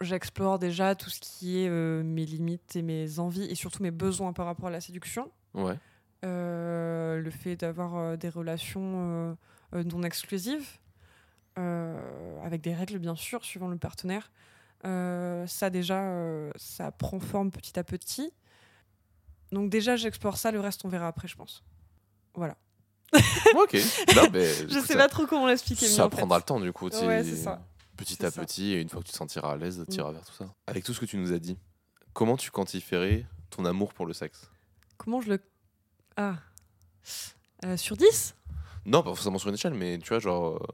j'explore déjà tout ce qui est euh, mes limites et mes envies et surtout mes besoins par rapport à la séduction. Ouais. Euh, le fait d'avoir euh, des relations non exclusives, avec des règles bien sûr, suivant le partenaire. Ça déjà, ça prend forme petit à petit. Donc déjà, j'explore ça, le reste on verra après, je pense. Voilà. ok. Non, mais, Je sais ça- pas trop comment l'expliquer. mais Ça fait- prendra le temps du coup. Ouais, ça. Petit à ça. Mm. petit, et une fois que tu te sentiras à l'aise, tu iras vers tout ça. Avec tout ce que tu nous as dit, comment tu quantifierais ton amour pour le sexe? Comment je le. Ah. Euh, sur 10 Non, pas forcément sur une échelle, mais tu vois, genre. euh,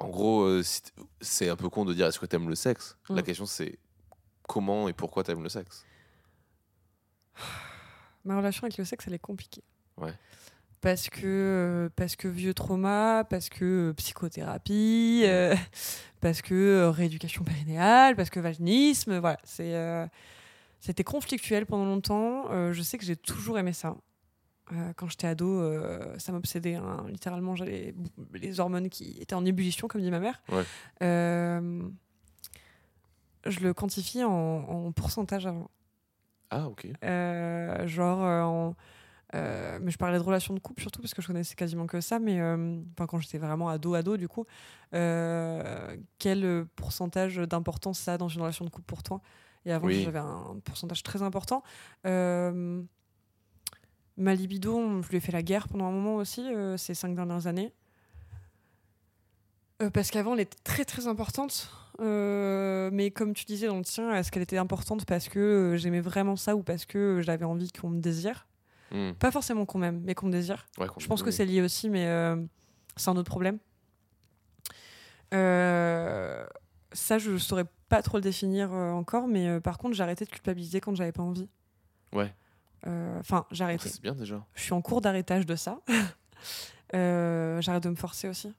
en gros, euh, si c'est un peu con de dire est-ce que t'aimes le sexe La Mm. question c'est comment et pourquoi t'aimes le sexe? Ma relation avec le sexe, elle est compliquée. Ouais. Parce que, euh, parce que vieux trauma, parce que euh, psychothérapie, euh, parce que rééducation périnéale, parce que vaginisme, voilà. C'est, c'était conflictuel pendant longtemps. Je sais que j'ai toujours aimé ça. Euh, quand j'étais ado, euh, ça m'obsédait. hein. Littéralement, j'avais les hormones qui étaient en ébullition, comme dit ma mère. Ouais. Euh, je le quantifie en, en pourcentage avant. Ah, ok. Genre, en- euh, mais je parlais de relations de couple surtout parce que je connaissais quasiment que ça, mais euh, enfin, quand j'étais vraiment ado-ado, du coup, euh, quel pourcentage d'importance ça a dans une relation de couple pour toi? Et avant, Oui. j'avais un pourcentage très important. Ma libido, je lui ai fait la guerre pendant un moment aussi, ces cinq dernières années. Parce qu'avant, elle était très très importante. Mais comme tu disais dans le tien, est-ce qu'elle était importante parce que j'aimais vraiment ça ou parce que j'avais envie qu'on me désire? Hmm. Pas forcément qu'on m'aime, mais qu'on me désire. Ouais, Je pense que c'est lié aussi, mais euh, c'est un autre problème. Euh, ça, je saurais pas trop le définir euh, encore, mais euh, par contre, j'ai arrêté de culpabiliser quand j'avais pas envie. Ouais. Enfin, j'ai arrêté. c'est bien déjà. Je suis en cours d'arrêtage de ça. J'arrête de me forcer aussi.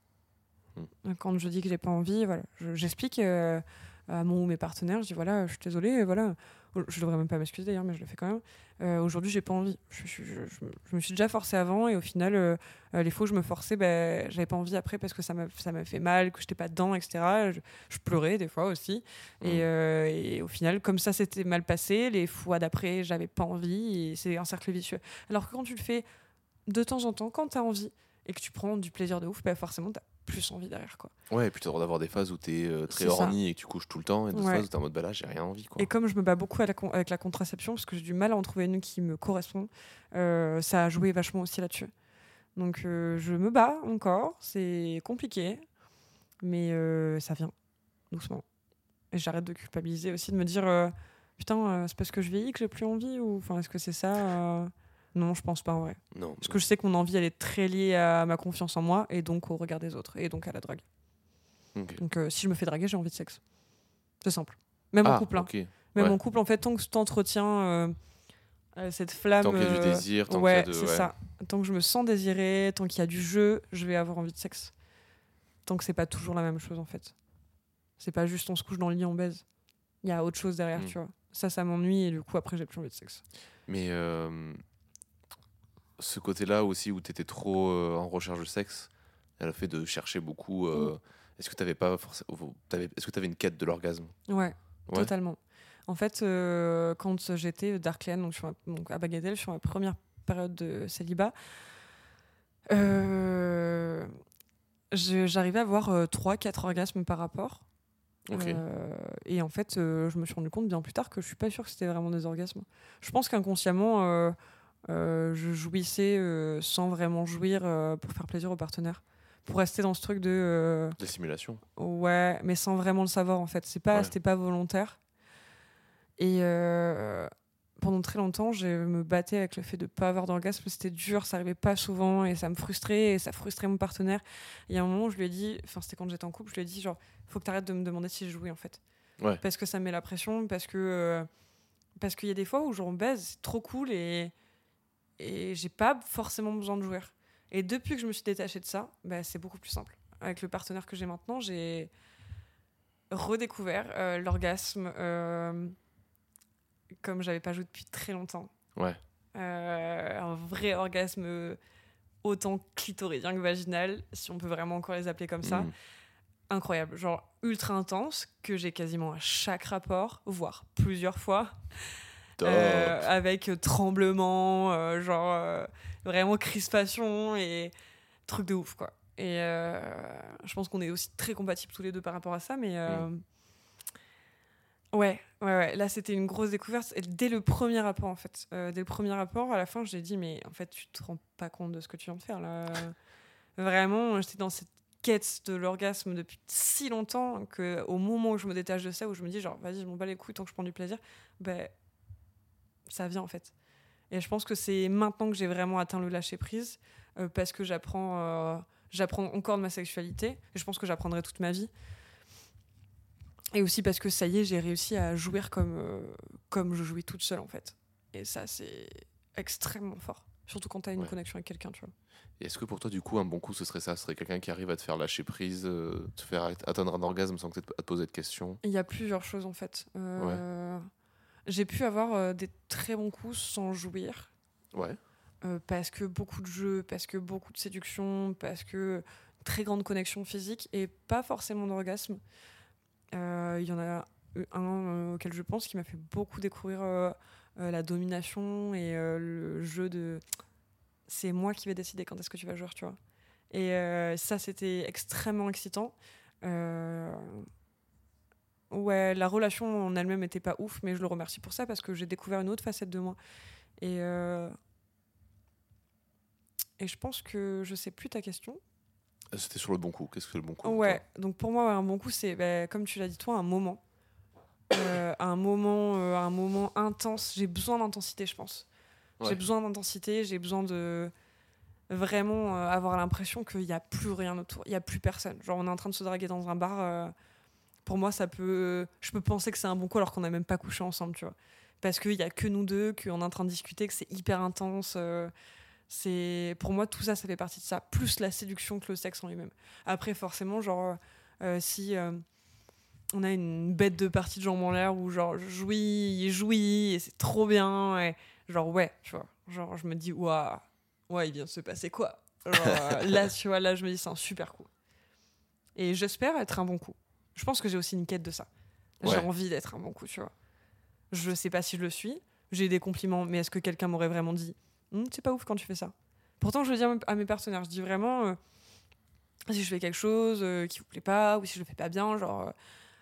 Hmm. Quand je dis que j'ai pas envie, voilà, je- j'explique à mon ou mes partenaires. Je dis voilà, je suis désolée, voilà. Je devrais même pas m'excuser d'ailleurs, mais je le fais quand même. Euh, Aujourd'hui, j'ai pas envie. Je, je- je- je me- suis déjà forcée avant et au final, euh, euh, les fois où je me forçais, ben, j'avais pas envie après parce que ça m'a fait mal, que j'étais pas dedans, etc. Je, pleurais des fois aussi. Et, euh, et au final, comme ça s'était mal passé, les fois d'après, j'avais pas envie et c'est un cercle vicieux. Alors que quand tu le fais de temps en temps, quand tu as envie et que tu prends du plaisir de ouf, bah forcément, tu as plus envie derrière. Quoi. Ouais, et puis t'as le droit d'avoir des phases où t'es euh, très ça. horny et que tu couches tout le temps, et d'autres Ouais. phases où t'es en mode bah là, j'ai rien envie quoi. Et comme je me bats beaucoup la avec la contraception, parce que j'ai du mal à en trouver une qui me correspond, euh, ça a joué vachement aussi là-dessus. Donc euh, je me bats encore, c'est compliqué, mais euh, ça vient doucement. Et j'arrête de culpabiliser aussi, de me dire putain, c'est parce que je vieillis que j'ai plus envie ou enfin est-ce que c'est ça Non, je pense pas en vrai. Non. Parce que je sais que mon envie, elle est très liée à ma confiance en moi et donc au regard des autres et donc à la drague. Donc euh, si je me fais draguer, j'ai envie de sexe. C'est simple. Même ah, en couple. hein. Même Ouais. en couple, en fait, tant que tu t'entretiens euh, euh, cette flamme. Tant qu'il y a du euh, désir, tant ouais, qu'il y a de. c'est ouais. ça. Tant que je me sens désirée, tant qu'il y a du jeu, je vais avoir envie de sexe. Tant que c'est pas toujours la même chose, en fait. C'est pas juste on se couche dans le lit, on baise. Il y a autre chose derrière, Mm. tu vois. Ça, ça m'ennuie et du coup, après, j'ai plus envie de sexe. Mais euh, ce côté-là aussi où tu étais trop euh, en recherche de sexe, le fait de chercher beaucoup, euh, Mm. est-ce que tu pas forcément. Est-ce que tu avais une quête de l'orgasme? Ouais, Ouais. totalement. En fait, euh, quand j'étais Darkland, donc, ma- donc à Bagatelle, sur ma première période de célibat, je- j'arrivais à avoir 3-4 orgasmes par rapport. Euh, et en fait, euh, je me suis rendu compte bien plus tard que je suis pas sûre que c'était vraiment des orgasmes. Je pense qu'inconsciemment, euh, je jouissais euh, sans vraiment jouir euh, pour faire plaisir au partenaire. Pour rester dans ce truc de. euh, Des simulations. Ouais, mais sans vraiment le savoir en fait. C'est pas, Ouais. c'était pas volontaire. Et euh, pendant très longtemps, je me battais avec le fait de pas avoir d'orgasme. C'était dur, ça arrivait pas souvent et ça me frustrait et ça frustrait mon partenaire. Et à un moment, je lui ai dit, enfin c'était quand j'étais en couple, je lui ai dit genre, faut que tu arrêtes de me demander si je jouais en fait. Ouais. Parce que ça me met la pression, parce que euh, parce qu'il y a des fois où genre on baise, c'est trop cool et et j'ai pas forcément besoin de jouer. Et depuis que je me suis détachée de ça, bah, c'est beaucoup plus simple. Avec le partenaire que j'ai maintenant, j'ai redécouvert euh, l'orgasme euh, comme j'avais pas joué depuis très longtemps. Ouais. Euh, un vrai orgasme autant clitoridien que vaginal, si on peut vraiment encore les appeler comme ça. Mm. Incroyable, genre ultra intense, que j'ai quasiment à chaque rapport, voire plusieurs fois. Euh, avec tremblement, euh, genre euh, vraiment crispation et truc de ouf quoi. Et euh, je pense qu'on est aussi très compatibles tous les deux par rapport à ça, mais euh, ouais, ouais, ouais, là c'était une grosse découverte. Et dès le premier rapport en fait, Euh, dès le premier rapport, à la fin j'ai dit mais en fait tu te rends pas compte de ce que tu viens de faire là. Vraiment, j'étais dans cette quête de l'orgasme depuis si longtemps que au moment où je me détache de ça, où je me dis genre vas-y je m'en bats les couilles tant que je prends du plaisir, ben ça vient en fait. Et je pense que c'est maintenant que j'ai vraiment atteint le lâcher prise euh, parce que j'apprends euh, j'apprends encore de ma sexualité et je pense que j'apprendrai toute ma vie. Et aussi parce que ça y est, j'ai réussi à jouir comme euh, comme je jouis toute seule en fait. Et ça c'est extrêmement fort, surtout quand tu as une Ouais. connexion avec quelqu'un, tu vois. Et Est-ce que pour toi, du coup, un bon coup, ce serait ça? Ce serait quelqu'un qui arrive à te faire lâcher prise, te faire at- atteindre un orgasme sans que tu te poser de questions? Il y a plusieurs choses en fait. Euh, J'ai pu avoir euh, des très bons coups sans jouir. Ouais. Euh, parce que beaucoup de jeux, parce que beaucoup de séduction, parce que très grande connexion physique et pas forcément d'orgasme. Euh, Il y en a un auquel je pense qui m'a fait beaucoup découvrir la domination et le jeu de c'est moi qui vais décider quand est-ce que tu vas jouer, tu vois. Et euh, ça, c'était extrêmement excitant. Euh, Ouais, la relation en elle-même était pas ouf, mais je le remercie pour ça parce que j'ai découvert une autre facette de moi. Et, euh, et je pense que je sais plus ta question. Euh, C'était sur le bon coup. Qu'est-ce que le bon coup Ouais, donc pour moi, un bon coup, c'est, bah, comme tu l'as dit toi, un moment. Euh, un moment euh, un moment intense. J'ai besoin d'intensité, je pense. Ouais. J'ai besoin d'intensité, j'ai besoin de vraiment euh, avoir l'impression qu'il n'y a plus rien autour, il n'y a plus personne. Genre, on est en train de se draguer dans un bar. Pour moi, ça peut. Je peux penser que c'est un bon coup alors qu'on n'a même pas couché ensemble, tu vois. Parce qu'il n'y a que nous deux, qu'on est en train de discuter, que c'est hyper intense. euh, c'est pour moi tout ça ça fait partie de ça plus la séduction que le sexe en lui-même après forcément genre euh, si euh, on a une bête de partie de jambes en l'air où genre je jouis il jouit et c'est trop bien genre ouais tu vois genre je me dis waouh ouais il vient de se passer quoi? Là tu vois là je me dis c'est un super coup et j'espère être un bon coup je pense que j'ai aussi une quête de ça. J'ai envie d'être un bon coup tu vois. Je sais pas si je le suis. J'ai des compliments mais est-ce que quelqu'un m'aurait vraiment dit Hum, c'est pas ouf quand tu fais ça. Pourtant je le dis à mes- partenaires. Je dis vraiment euh, si je fais quelque chose euh, qui vous plaît pas ou si je le fais pas bien genre euh,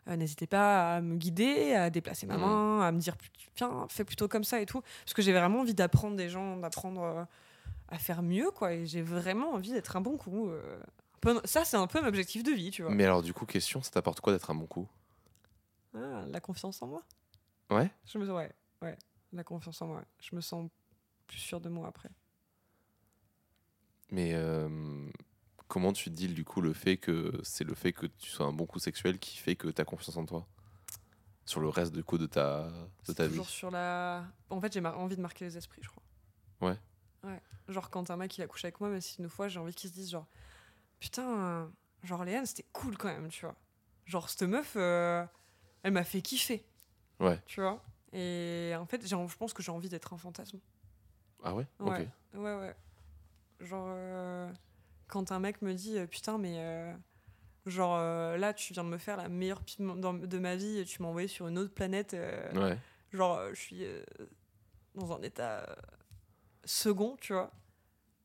euh, n'hésitez pas à me guider à déplacer ma Mhm. main à me dire tiens fais plutôt comme ça et tout. Parce que j'ai vraiment envie d'apprendre des gens d'apprendre euh, à faire mieux quoi. Et j'ai vraiment envie d'être un bon coup euh, peu- ça c'est un peu mon objectif de vie tu vois Mais alors, du coup, question, ça t'apporte quoi d'être un bon coup? Ah, la confiance en moi? Ouais je me ouais ouais la confiance en moi je me sens plus sûre de moi après Mais euh, comment tu deals, du coup, le fait que c'est le fait que tu sois un bon coup sexuel qui fait que tu as confiance en toi? Sur le reste, du coup, de ta, de ta vie toujours sur la. En fait, j'ai envie de marquer les esprits, je crois. Ouais. Ouais. Genre, quand un mec il a couché avec moi, mais si une fois, j'ai envie qu'ils se disent, genre, putain, genre, Léane, c'était cool quand même, tu vois. Genre, cette meuf, euh, elle m'a fait kiffer, Ouais. tu vois. Et en fait, je pense que j'ai envie d'être un fantasme. Ah ouais, Ouais. Ok. Ouais, ouais. Genre, euh, quand un mec me dit, euh, putain, mais. euh, genre, là, tu viens de me faire la meilleure pipe de ma vie, et tu m'as envoyé sur une autre planète. Ouais. Genre, je suis dans un état second, tu vois.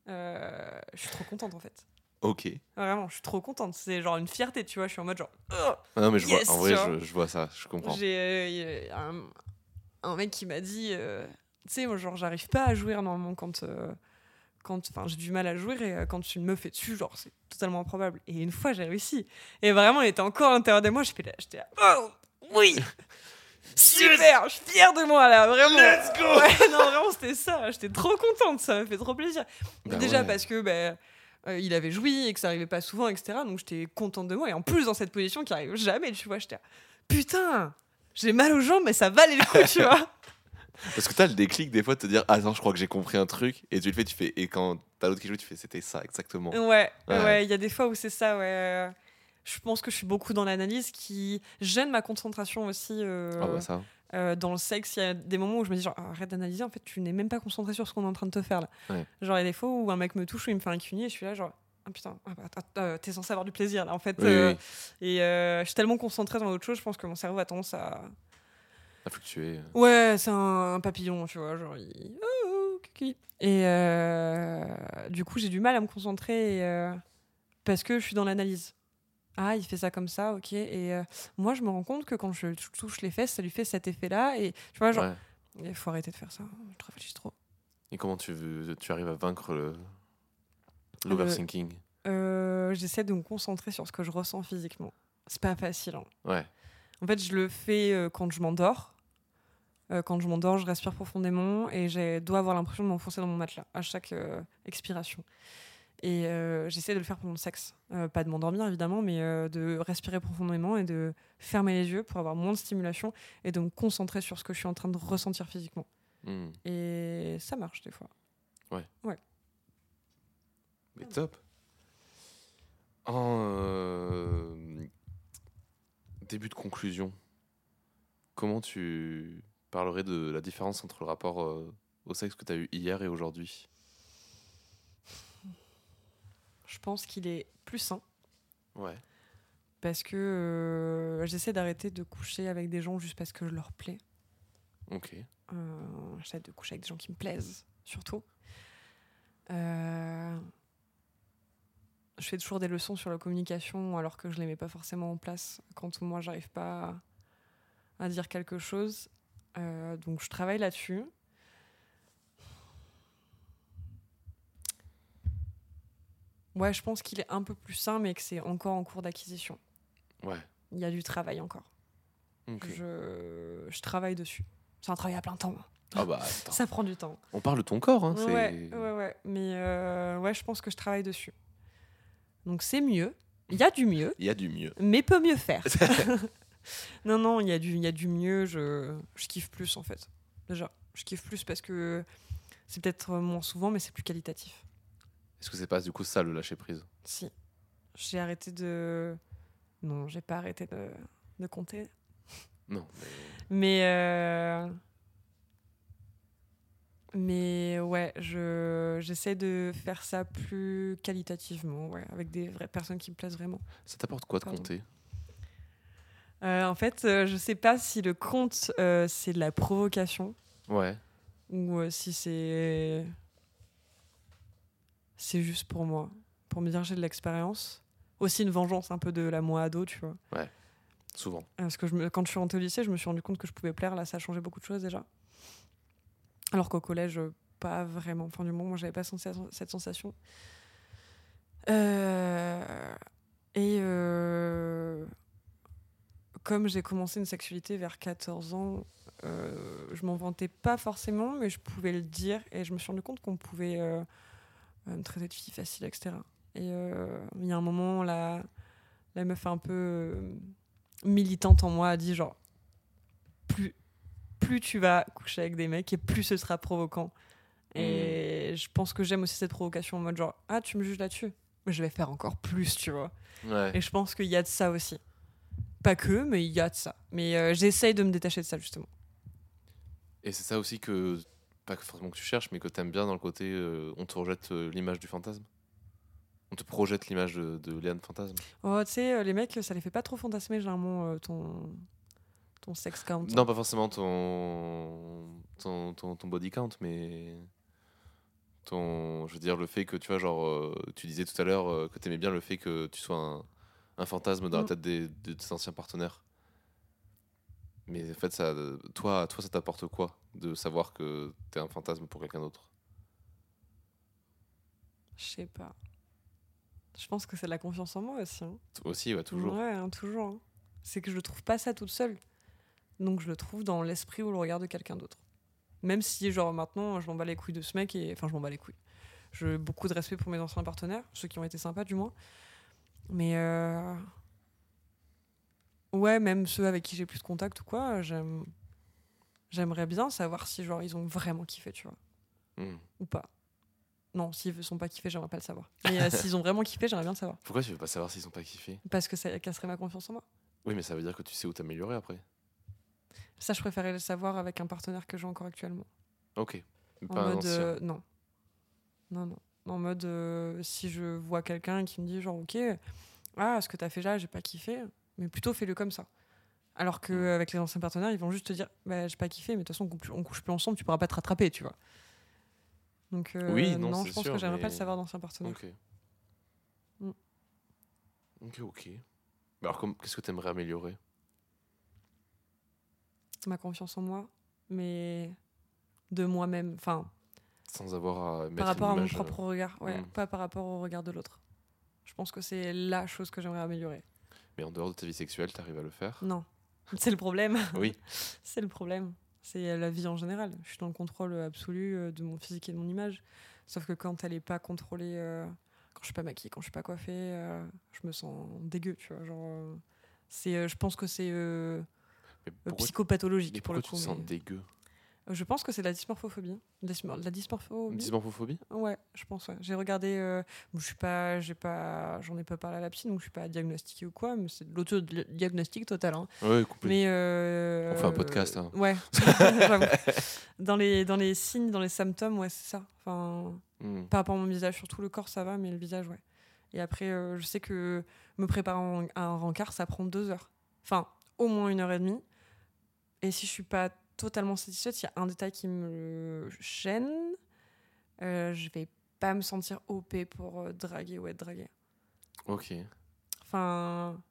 Je suis trop contente en fait. Ok. Vraiment, je suis trop contente. C'est genre une fierté, tu vois. Je suis en mode genre. oh non, mais je Yes, vois, en vrai, je, je vois ça, je comprends. J'ai euh, un, un mec qui m'a dit, euh, tu sais, moi, genre, j'arrive pas à jouir normalement quand. euh, quand enfin j'ai du mal à jouir et quand une meuf est dessus genre c'est totalement improbable et une fois j'ai réussi et vraiment il était encore à l'intérieur de moi j'étais là j'étais là oh oui super je suis fière de moi là vraiment Let's go ouais non vraiment c'était ça j'étais trop contente ça m'a fait trop plaisir Bah déjà ouais. parce que bah, euh, il avait joui et que ça arrivait pas souvent etc donc j'étais contente de moi et en plus dans cette position qui arrive jamais tu vois j'étais putain j'ai mal aux jambes mais ça valait le coup tu vois Parce que t'as le déclic des fois de te dire Attends, je crois que j'ai compris un truc. Et tu le fais, tu fais. Et quand t'as l'autre qui joue, tu fais C'était ça, exactement. Ouais, Ouais. ouais, il y a des fois où c'est ça, ouais. Je pense que je suis beaucoup dans l'analyse qui gêne ma concentration aussi. euh, Ah bah ça. Euh, dans le sexe, il y a des moments où je me dis genre arrête d'analyser, en fait tu n'es même pas concentré sur ce qu'on est en train de te faire là. Ouais. Genre il y a des fois où un mec me touche ou il me fait un cuni et je suis là genre ah putain, ah, bah, euh, t'es censé avoir du plaisir là en fait. Oui, euh, oui. Et euh, je suis tellement concentrée dans autre chose, je pense que mon cerveau a tendance à. À fluctuer. Ouais, c'est un, un papillon, tu vois, genre il. Oh. Et du coup j'ai du mal à me concentrer et, parce que je suis dans l'analyse. Ah, il fait ça comme ça, ok. Et euh, moi, je me rends compte que quand je touche les fesses, ça lui fait cet effet-là. Et tu vois, genre, Ouais. il faut arrêter de faire ça. Je réfléchis trop. Et comment tu, tu arrives à vaincre le. L'overthinking Euh, J'essaie de me concentrer sur ce que je ressens physiquement. C'est pas facile. hein. Ouais. En fait, je le fais euh, quand je m'endors. Euh, quand je m'endors, je respire profondément et je dois avoir l'impression de m'enfoncer dans mon matelas à chaque euh, expiration. Et euh, j'essaie de le faire pendant le sexe. Euh, pas de m'endormir évidemment, mais euh, de respirer profondément et de fermer les yeux pour avoir moins de stimulation et de me concentrer sur ce que je suis en train de ressentir physiquement. Hmm. Et ça marche des fois. Mais top. En début de conclusion, comment tu parlerais de la différence entre le rapport au sexe que tu as eu hier et aujourd'hui? Je pense qu'il est plus sain Ouais. parce que euh, j'essaie d'arrêter de coucher avec des gens juste parce que je leur plais. Ok. Euh, j'essaie de coucher avec des gens qui me plaisent, surtout. Euh, je fais toujours des leçons sur la communication alors que je les mets pas forcément en place quand moi j'arrive pas à, à dire quelque chose. Donc je travaille là-dessus. Ouais, je pense qu'il est un peu plus sain, mais que c'est encore en cours d'acquisition. Ouais. Il y a du travail encore. Ok. Je, je travaille dessus. C'est un travail à plein temps. Ah bah attends. Ça prend du temps. On parle de ton corps, hein, Ouais, ouais, ouais. Mais euh, ouais, je pense que je travaille dessus. Donc c'est mieux. Il y a du mieux, Il y a du mieux. mais peut mieux faire. non, non, il y, a du- y a du mieux. Je, je kiffe plus, en fait. Déjà, je kiffe plus parce que c'est peut-être moins souvent, mais c'est plus qualitatif. Est-ce que c'est pas du coup ça le lâcher prise? Si. J'ai arrêté de. Non, j'ai pas arrêté de, de compter. Non. mais- Mais. euh, Mais ouais, je j'essaie de faire ça plus qualitativement, ouais, avec des vraies personnes qui me plaisent vraiment. Ça t'apporte quoi de Pardon. compter? Euh, en fait, euh, je sais pas si le conte euh, c'est de la provocation Ouais. ou si c'est c'est juste pour moi, pour me dire j'ai de l'expérience. Aussi une vengeance un peu de la moi ado, tu vois. Souvent. Parce que je me- quand je suis rentrée au lycée, je me suis rendu compte que je pouvais plaire. Là, ça a changé beaucoup de choses déjà. Alors qu'au collège, pas vraiment. Enfin, du moment où j'avais pas cette sensation. Euh, et euh, comme j'ai commencé une sexualité vers 14 ans, euh, je m'en vantais pas forcément, mais je pouvais le dire. Et je me suis rendu compte qu'on pouvait me traiter de fille facile, etc. Et euh, il y a un moment, la, la meuf un peu euh, militante en moi a dit genre plus plus tu vas coucher avec des mecs et plus ce sera provoquant. Et je pense que j'aime aussi cette provocation en mode genre ah tu me juges là-dessus. Je vais faire encore plus tu vois. Ouais. et je pense qu'il y a de ça aussi. Pas que mais il y a de ça. Mais euh, j'essaye de me détacher de ça justement. Et c'est ça aussi que, pas forcément que tu cherches, mais que t'aimes bien dans le côté, euh, on te rejette euh, l'image du fantasme. On te projette l'image de, de Léane Fantasme. oh tu sais euh, les mecs ça les fait pas trop fantasmer généralement ton ton sex count Non, pas forcément ton, ton, ton, ton body count, mais ton, je veux dire, le fait que, tu vois, genre, tu disais tout à l'heure que t'aimais bien le fait que tu sois un, un fantasme dans la Mm. tête des, de tes anciens partenaires. Mais en fait, ça, toi, toi ça t'apporte quoi de savoir que t'es un fantasme pour quelqu'un d'autre? Je sais pas je pense que c'est de la confiance en moi aussi hein. Aussi, ouais, toujours. Ouais, hein, toujours. hein. C'est que je ne trouve pas ça toute seule. Donc je le trouve dans l'esprit ou le regard de quelqu'un d'autre. Même si, genre, maintenant, je m'en bats les couilles de ce mec et. Enfin, je m'en bats les couilles. J'ai beaucoup de respect pour mes anciens partenaires, ceux qui ont été sympas, du moins. Mais. euh, Ouais, même ceux avec qui j'ai plus de contact ou quoi, j'aime. j'aimerais bien savoir si genre ils ont vraiment kiffé, tu vois, Hmm. ou pas. Non, s'ils sont pas kiffés, j'aimerais pas le savoir. Mais euh, s'ils ont vraiment kiffé, j'aimerais bien le savoir. Pourquoi tu veux pas savoir s'ils ont pas kiffé? Parce que ça casserait ma confiance en moi. Oui, mais ça veut dire que tu sais où t'améliorer après. Ça, je préférais le savoir avec un partenaire que j'ai encore actuellement. Ok. En un mode. ancien. euh, non. Non, non. En mode, euh, si je vois quelqu'un qui me dit, genre, ok, ah, ce que t'as fait là, j'ai pas kiffé, mais plutôt fais-le comme ça. Alors qu'avec les anciens partenaires, ils vont juste te dire, bah, j'ai pas kiffé, mais de toute façon, on couche, on couche plus ensemble, tu pourras pas te rattraper, tu vois. Donc, euh, Oui, non, je pense sûr, que j'aimerais pas mais- le savoir d'anciens partenaires. Ok. Mm. Ok, ok. Mais alors, qu'est-ce que t'aimerais améliorer? Ma confiance en moi, mais de moi-même. Enfin, Sans avoir à mettre par rapport une à mon image, euh, propre regard, ouais, Mm. pas par rapport au regard de l'autre. Je pense que c'est la chose que j'aimerais améliorer. Mais en dehors de ta vie sexuelle, t'arrives à le faire? Non, c'est le problème. Oui. C'est le problème. C'est la vie en général. Je suis dans le contrôle absolu euh, de mon physique et de mon image. Sauf que quand elle est pas contrôlée, euh, quand je suis pas maquillée, quand je suis pas coiffée, euh, je me sens dégueu, tu vois. Genre, euh, c'est, euh, je pense que c'est euh, Mais euh, psychopathologique pour pourquoi le tu coup. te sens mais- dégueu? Euh, Je pense que c'est la dysmorphophobie. Dysmor- de la dysmorphophobie. Dysmorphophobie Ouais, je pense. Ouais. J'ai regardé. euh, je suis pas, j'ai pas, j'en ai pas parlé à la psy, donc je suis pas diagnostiquée ou quoi, mais c'est de l'auto-diagnostic total. Hein. Ouais. Mais euh, On fait un podcast, hein. Ouais. Dans les dans les signes, dans les symptômes, ouais, c'est ça. Enfin, Hmm. par rapport à mon visage, surtout le corps, ça va, mais le visage, ouais. Et après, euh, je sais que me préparer à un rencard, ça prend deux heures. Enfin, au moins une heure et demie. Et si je suis pas totalement satisfaite, s'il y a un détail qui me gêne, euh, je vais pas me sentir OP pour euh, draguer ou être draguée. Ok. Enfin.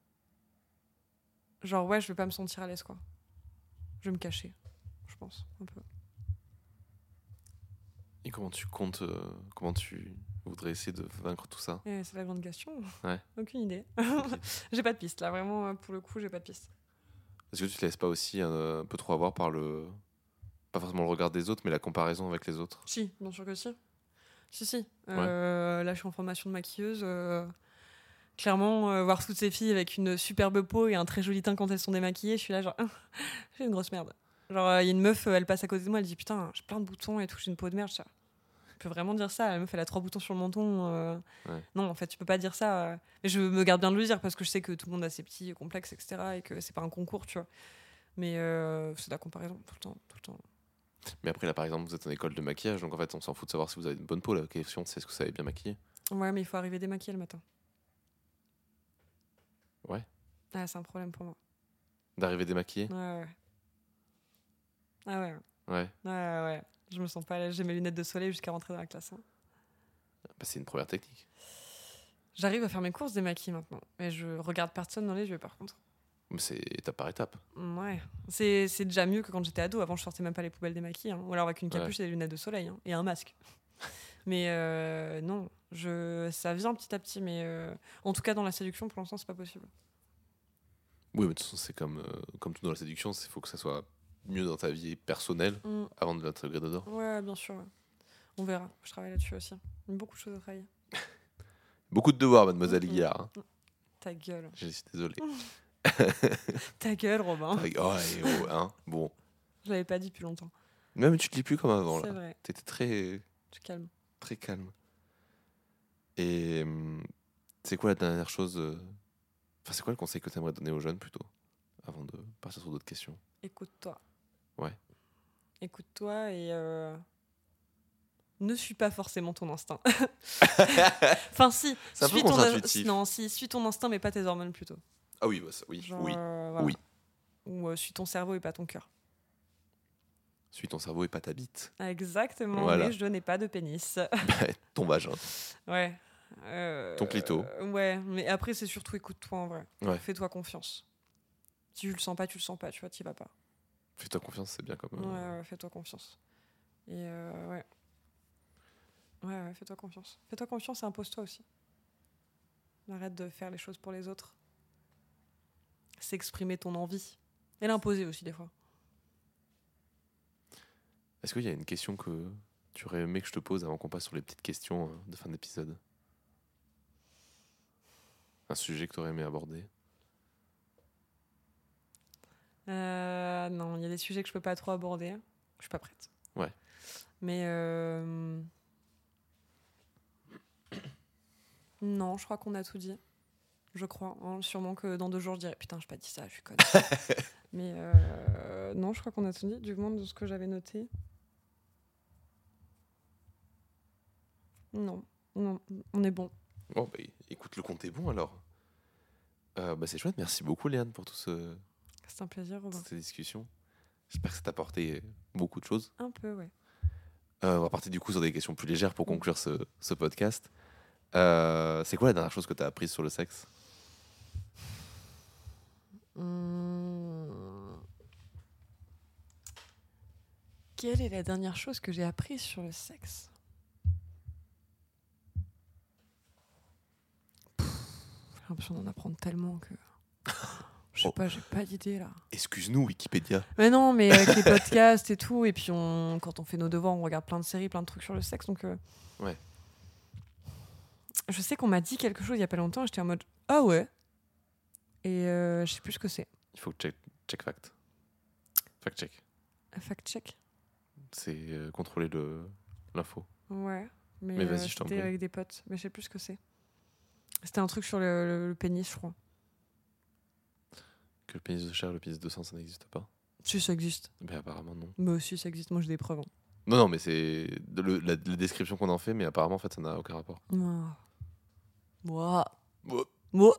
Genre, ouais, je vais pas me sentir à l'aise, quoi. Je vais me cacher, je pense, un peu. Et comment tu comptes, euh, comment tu voudrais essayer de vaincre tout ça? Et c'est la grande question. Ouais. Aucune idée. j'ai pas de piste, là, vraiment, euh, pour le coup, j'ai pas de piste. Est-ce que tu te laisses pas aussi un peu trop avoir par le. Pas forcément le regard des autres, mais la comparaison avec les autres? Si, bien sûr que si. Si, si. Euh, Là, je suis en formation de maquilleuse. euh, Clairement, euh, voir toutes ces filles avec une superbe peau et un très joli teint quand elles sont démaquillées, je suis là, genre, j'ai une grosse merde. Genre, il y a une meuf, elle passe à côté de moi, elle dit Putain, j'ai plein de boutons et tout, j'ai une peau de merde. Je dis, peux vraiment dire ça La meuf, elle a trois boutons sur le menton. euh, Ouais. Non, en fait, tu peux pas dire ça. euh. Mais je me garde bien de le dire parce que je sais que tout le monde a ses petits complexes, etc. et que c'est pas un concours, tu vois. Mais euh, c'est de la comparaison, tout le temps. Tout le temps. Mais après, là, par exemple, vous êtes en école de maquillage, donc en fait, on s'en fout de savoir si vous avez une bonne peau. La question, c'est est-ce que vous savez bien maquiller? Ouais, mais il faut arriver démaquillé le matin. Ouais. Ah, c'est un problème pour moi. D'arriver démaquillé? Ouais, ouais. Ah ouais, Ouais. ouais, ouais. Ouais. Je me sens pas à l'aise. J'ai mes lunettes de soleil jusqu'à rentrer dans la classe. hein. Bah, c'est une première technique. J'arrive à faire mes courses démaquillées maintenant. Mais je regarde personne dans les yeux, par contre. Mais c'est étape par étape. Ouais. C'est c'est déjà mieux que quand j'étais ado. Avant, je sortais même pas les poubelles démaquillées. hein. Ou alors avec une Ouais. capuche et des lunettes de soleil. hein, Et un masque. mais euh, non, je... ça vient petit à petit. Mais euh, en tout cas, dans la séduction, pour l'instant, c'est pas possible. Oui, mais de toute façon, c'est comme, euh, comme tout dans la séduction, il faut que ça soit mieux dans ta vie personnelle Mm. avant de l'intégrer dedans? Ouais, bien sûr. ouais. On verra. Je travaille là-dessus aussi. Il y a beaucoup de choses à travailler. Beaucoup de devoirs, mademoiselle Mhm. Guillard. hein. Ta gueule. Je suis désolé. Ta gueule, Robin. Avec- oh, et oh, hein, bon. Je l'avais pas dit depuis longtemps. Même tu te dis plus comme avant, C'est vrai. T'étais très, Tu calmes. très calme. Et c'est quoi la dernière chose euh, Enfin, c'est quoi le conseil que tu aimerais donner aux jeunes plutôt Avant de partir sur d'autres questions? Écoute-toi. Ouais. Écoute-toi et euh, ne suis pas forcément ton instinct. enfin, si. C'est un peu suis ton contre-intuitif. Non, si, suis ton instinct, mais pas tes hormones plutôt. Ah oui, bah ça- oui, Genre, oui. euh, voilà. oui. Ou euh, suis ton cerveau et pas ton cœur. Suis ton cerveau et pas ta bite. Exactement. Voilà. Mais je n'ai pas de pénis. ton vagin. ouais. Euh, Ton clito. ouais, mais après, c'est surtout écoute-toi en vrai. Ouais. Fais-toi confiance. Si tu le sens pas, tu le sens pas, tu vois, t'y vas pas. Fais-toi confiance, c'est bien comme. euh, Ouais, ouais, fais-toi confiance. Et euh, ouais. Ouais, ouais, fais-toi confiance. Fais-toi confiance et impose-toi aussi. Arrête de faire les choses pour les autres. S'exprimer ton envie. Et l'imposer aussi, des fois. Est-ce qu'il y a une question que tu aurais aimé que je te pose avant qu'on passe sur les petites questions euh, de fin d'épisode? Un sujet que tu aurais aimé aborder? Euh, non, il y a des sujets que je peux pas trop aborder. Je suis pas prête. Ouais. Mais euh, non, je crois qu'on a tout dit. Je crois. hein. Sûrement que dans deux jours, je dirais putain, je pas dit ça, je suis conne. Mais euh, non, je crois qu'on a tout dit. Du moins de ce que j'avais noté. Non, non, on est bon. Bon, bah, écoute, le compte est bon alors. Bah, c'est chouette, merci beaucoup Léane pour tout ce, C'est un plaisir, Robin. cette discussion. J'espère que ça t'a apporté beaucoup de choses. Un peu, ouais. Euh, on va partir du coup sur des questions plus légères pour conclure ce, ce podcast. Euh, c'est quoi la dernière chose que tu as apprise sur le sexe? Hum. Quelle est la dernière chose que j'ai apprise sur le sexe? J'ai l'impression d'en apprendre tellement que. Je sais Oh. pas, j'ai pas d'idée là. Excuse-nous Wikipédia. Mais non, mais avec les podcasts et tout, et puis on, quand on fait nos devoirs, on regarde plein de séries, plein de trucs sur le sexe, donc. euh, Ouais. Je sais qu'on m'a dit quelque chose il y a pas longtemps, j'étais en mode ah ouais. Et euh, je sais plus ce que c'est. Il faut que check, check fact. Fact check. Fact check? C'est euh, contrôler le l'info. Ouais. Mais, Mais vas-y, je t'en prie. avec des potes, mais je sais plus ce que c'est. C'était un truc sur le, le- le pénis, je crois. Que le pénis de chair le pénis de sang, ça n'existe pas. Si ça existe. Mais apparemment non. Mais aussi ça existe, moi j'ai des preuves. hein. Non, non, mais c'est le- la, la description qu'on en fait, mais apparemment en fait ça n'a aucun rapport. Moi. Moi. Ouais. Moi.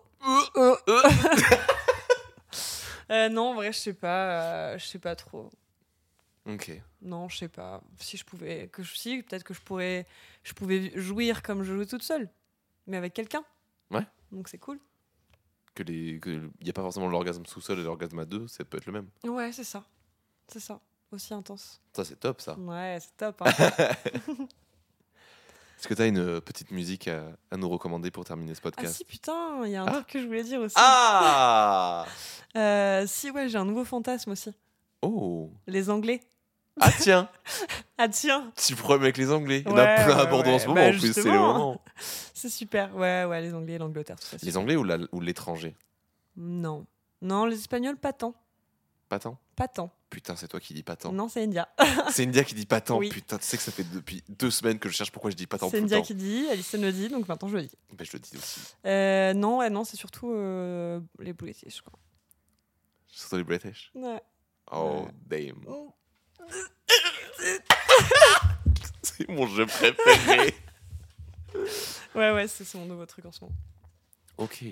Euh, non, en vrai, je sais pas. euh, je sais pas trop. Ok. Non, je sais pas. Si je pouvais, que je, si peut-être que je pourrais, je pouvais jouir comme je joue toute seule, mais avec quelqu'un. Ouais. Donc c'est cool. Que les, que il y a pas forcément l'orgasme sous-sol et l'orgasme à deux, ça peut être le même. Ouais, c'est ça. C'est ça. Aussi intense. Ça c'est top ça. Ouais, c'est top. hein. Est-ce que tu as une euh, petite musique à, à nous recommander pour terminer ce ah podcast si, putain, il y a un Ah. truc que je voulais dire aussi. Ah Euh, si, ouais, j'ai un nouveau fantasme aussi. Oh Les Anglais. Ah tiens Ah tiens, Petit problème avec les Anglais. Il y en a plein à Bordeaux en ce moment Bah, en plus, c'est le moment. c'est super. Ouais, ouais, les Anglais, l'Angleterre, tout ça. Les. Anglais ou la- ou l'étranger? Non. Non, les Espagnols, pas tant. Pas tant? Pas tant. Putain, c'est toi qui dis pas tant. Non, c'est India. C'est India qui dit pas tant. Oui. Putain, tu sais que ça fait depuis deux semaines que je cherche pourquoi je dis pas tant C'est India qui dit, Alison le dit, donc maintenant je le dis. Ben, je le dis aussi. Euh, non, ouais, non, c'est surtout euh, les British, je crois. Surtout les British. Ouais. Oh, Ouais. damn. C'est mon jeu préféré. Ouais, ouais, c'est mon nouveau truc en ce moment. ok.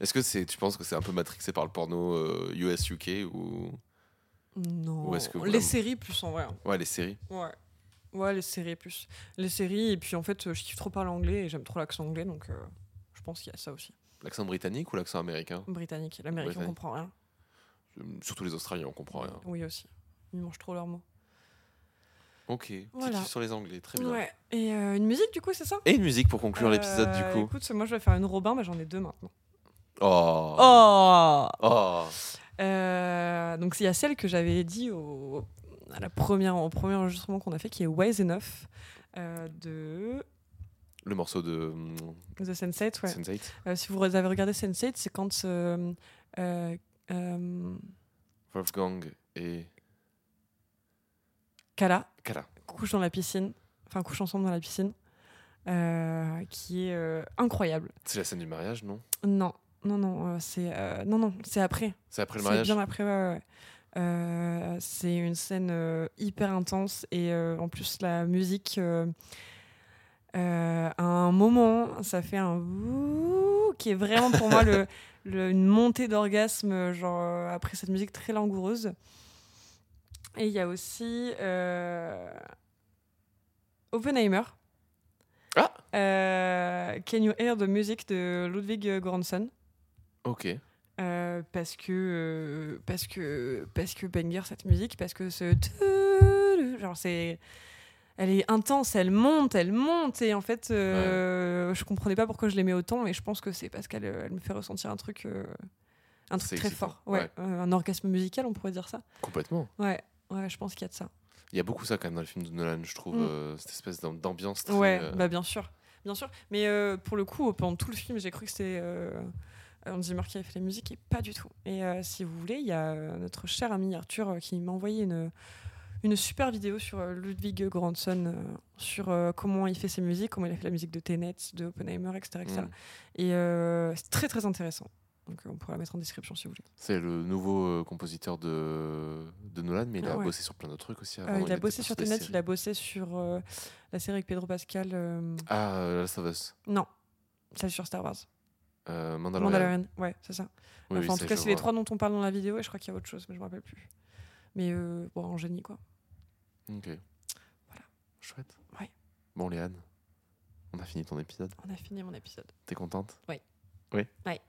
Est-ce que c'est, tu penses que c'est un peu matrixé par le porno euh, US-UK ou? Non. Ou que Les séries plus en vrai. hein. Ouais, les séries. Ouais. Ouais, les séries plus. Les séries, et puis en fait, euh, je kiffe trop parler anglais et j'aime trop l'accent anglais, donc euh, je pense qu'il y a ça aussi. L'accent britannique ou l'accent américain? Britannique. L'américain, on comprend rien. Euh, Surtout les Australiens, on comprend rien. Oui, aussi. Ils mangent trop leurs mots. Ok. Voilà. sur les Anglais, très bien. Ouais. Et euh, une musique, du coup, c'est ça? Et une musique pour conclure l'épisode du Euh, coup. Écoute, moi je vais faire une Robin, mais j'en ai deux maintenant. Oh. Oh Oh. Euh, Donc il y a celle que j'avais dit au, à la première, au premier enregistrement qu'on a fait, qui est Wise Enough euh, de Le morceau de hum, The Sense8. Ouais. Sense8. Euh, si vous avez regardé Sense8, c'est quand euh, euh, euh, Wolfgang et Kala Kala. couchent dans la piscine, enfin couchent ensemble dans la piscine, euh, qui est euh, incroyable. C'est la scène du mariage, non? Non, non, non, euh, c'est non, non, c'est après. C'est après le C'est mariage? bien après, ouais, c'est une scène hyper intense et en plus la musique, à un moment, ça fait un ouh qui est vraiment pour moi le, le- une montée d'orgasme, genre après cette musique très langoureuse. Et il y a aussi euh, Oppenheimer. Ah Euh, Can You Hear the Music de Ludwig Göransson. Ok. Euh, parce que parce que parce que banger cette musique parce que ce genre c'est elle est intense elle monte elle monte et en fait euh, je comprenais pas pourquoi je l'aimais autant et je pense que c'est parce qu'elle elle me fait ressentir un truc un truc très excitant, fort ouais, ouais. un orgasme musical on pourrait dire ça Complètement. ouais ouais je pense qu'il y a de ça Il y a beaucoup ça quand même dans les films de Nolan, je trouve, Mm. euh, cette espèce d'am- d'ambiance très. ouais euh, bah bien sûr bien sûr mais euh, pour le coup pendant tout le film j'ai cru que c'était euh, Hans Zimmer qui avait fait la musique, et pas du tout. Et si vous voulez, il y a notre cher ami Arthur qui m'a envoyé une, une super vidéo sur Ludwig Göransson, euh, sur euh, comment il fait ses musiques, comment il a fait la musique de Tenet, de Oppenheimer, etc. etc. Mm. Et euh, c'est très très intéressant. Donc euh, on pourra la mettre en description si vous voulez. C'est le nouveau euh, compositeur de, de Nolan, mais il a Ah ouais. bossé sur plein d'autres trucs aussi. Euh, avant. il a bossé sur Tenet, il a bossé sur la série avec Pedro Pascal. Ah, Last of Us. Non, celle sur Star Wars. Euh, Mandalorian. Mandalorian, ouais, c'est ça. Oui, enfin, oui, en tout cas, c'est les trois dont on parle dans la vidéo et je crois qu'il y a autre chose, mais je me rappelle plus. Mais euh, bon, en génie, quoi. Ok. Voilà. Chouette. Ouais. Bon, Léane, on a fini ton épisode. On a fini mon épisode. T'es contente? Oui. Oui Oui.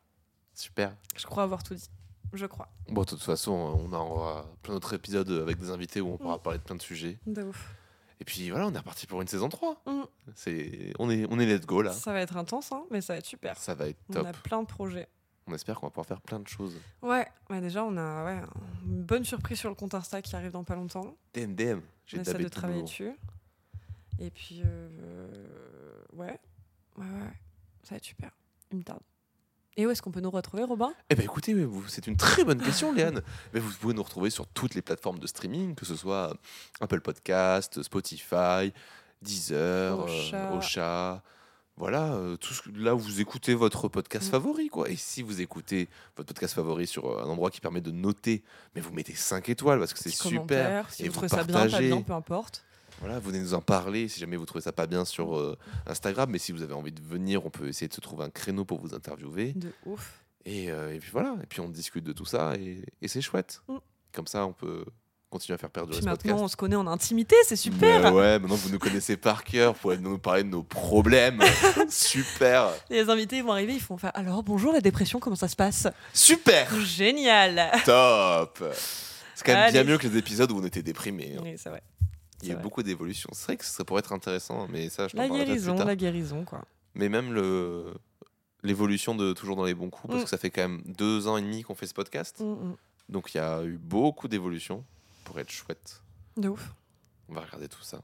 Super. Je crois avoir tout dit. Je crois. Bon, de toute façon, on aura plein d'autres épisodes avec des invités où on pourra Mm. parler de plein de sujets. De ouf. Et puis voilà, on est reparti pour une saison 3. Mm. C'est... On, est... on est let's go là. Ça va être intense, hein, mais ça va être super. Ça va être On top. a plein de projets. On espère qu'on va pouvoir faire plein de choses. Ouais, ouais déjà, on a ouais, une bonne surprise sur le compte Insta qui arrive dans pas longtemps. DM, DM. On J'ai essaie dabé de travailler dessus. Et puis, euh. Ouais, ouais, ouais. Ça va être super. Il me tarde. Et où est-ce qu'on peut nous retrouver, Robin? Eh ben écoutez, c'est une très bonne question, Léane. Mais vous pouvez nous retrouver sur toutes les plateformes de streaming, que ce soit Apple Podcast, Spotify, Deezer, Ocha. euh, Ocha. Voilà, euh, tout ce là où vous écoutez votre podcast Mm. favori, quoi. Et si vous écoutez votre podcast favori sur euh, un endroit qui permet de noter, mais vous mettez 5 étoiles parce que c'est super. Si Et vous vous trouvez ça bien, pas partagez. bien, peu importe. Voilà, venez nous en parler si jamais vous trouvez ça pas bien sur euh, Instagram. Mais si vous avez envie de venir, on peut essayer de se trouver un créneau pour vous interviewer. De ouf. Et, euh, et puis voilà, et puis on discute de tout ça et, et c'est chouette. Mm. Comme ça, on peut continuer à faire perdurer Puis ce maintenant, on se connaît en intimité, c'est super. Mais ouais, maintenant vous nous connaissez par cœur, vous pouvez nous parler de nos problèmes. Super, Les invités vont arriver, ils font faire Alors, bonjour, la dépression, comment ça se passe? Super, Génial top. C'est quand même Allez. bien mieux que les épisodes où on était déprimés. hein. Oui, c'est vrai. Il y a eu beaucoup d'évolutions. C'est vrai que ça pourrait être intéressant, mais ça, je La guérison, plus tard. la guérison, quoi. Mais même le l'évolution de toujours dans les bons coups, parce Mm. que ça fait quand même deux ans et demi qu'on fait ce podcast, Mm, mm. donc il y a eu beaucoup d'évolutions pour être chouette. De ouf. On va regarder tout ça.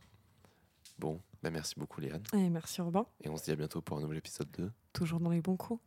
Bon, bah merci beaucoup Léane. Et merci, Robin. Et on se dit à bientôt pour un nouvel épisode de Toujours dans les bons coups.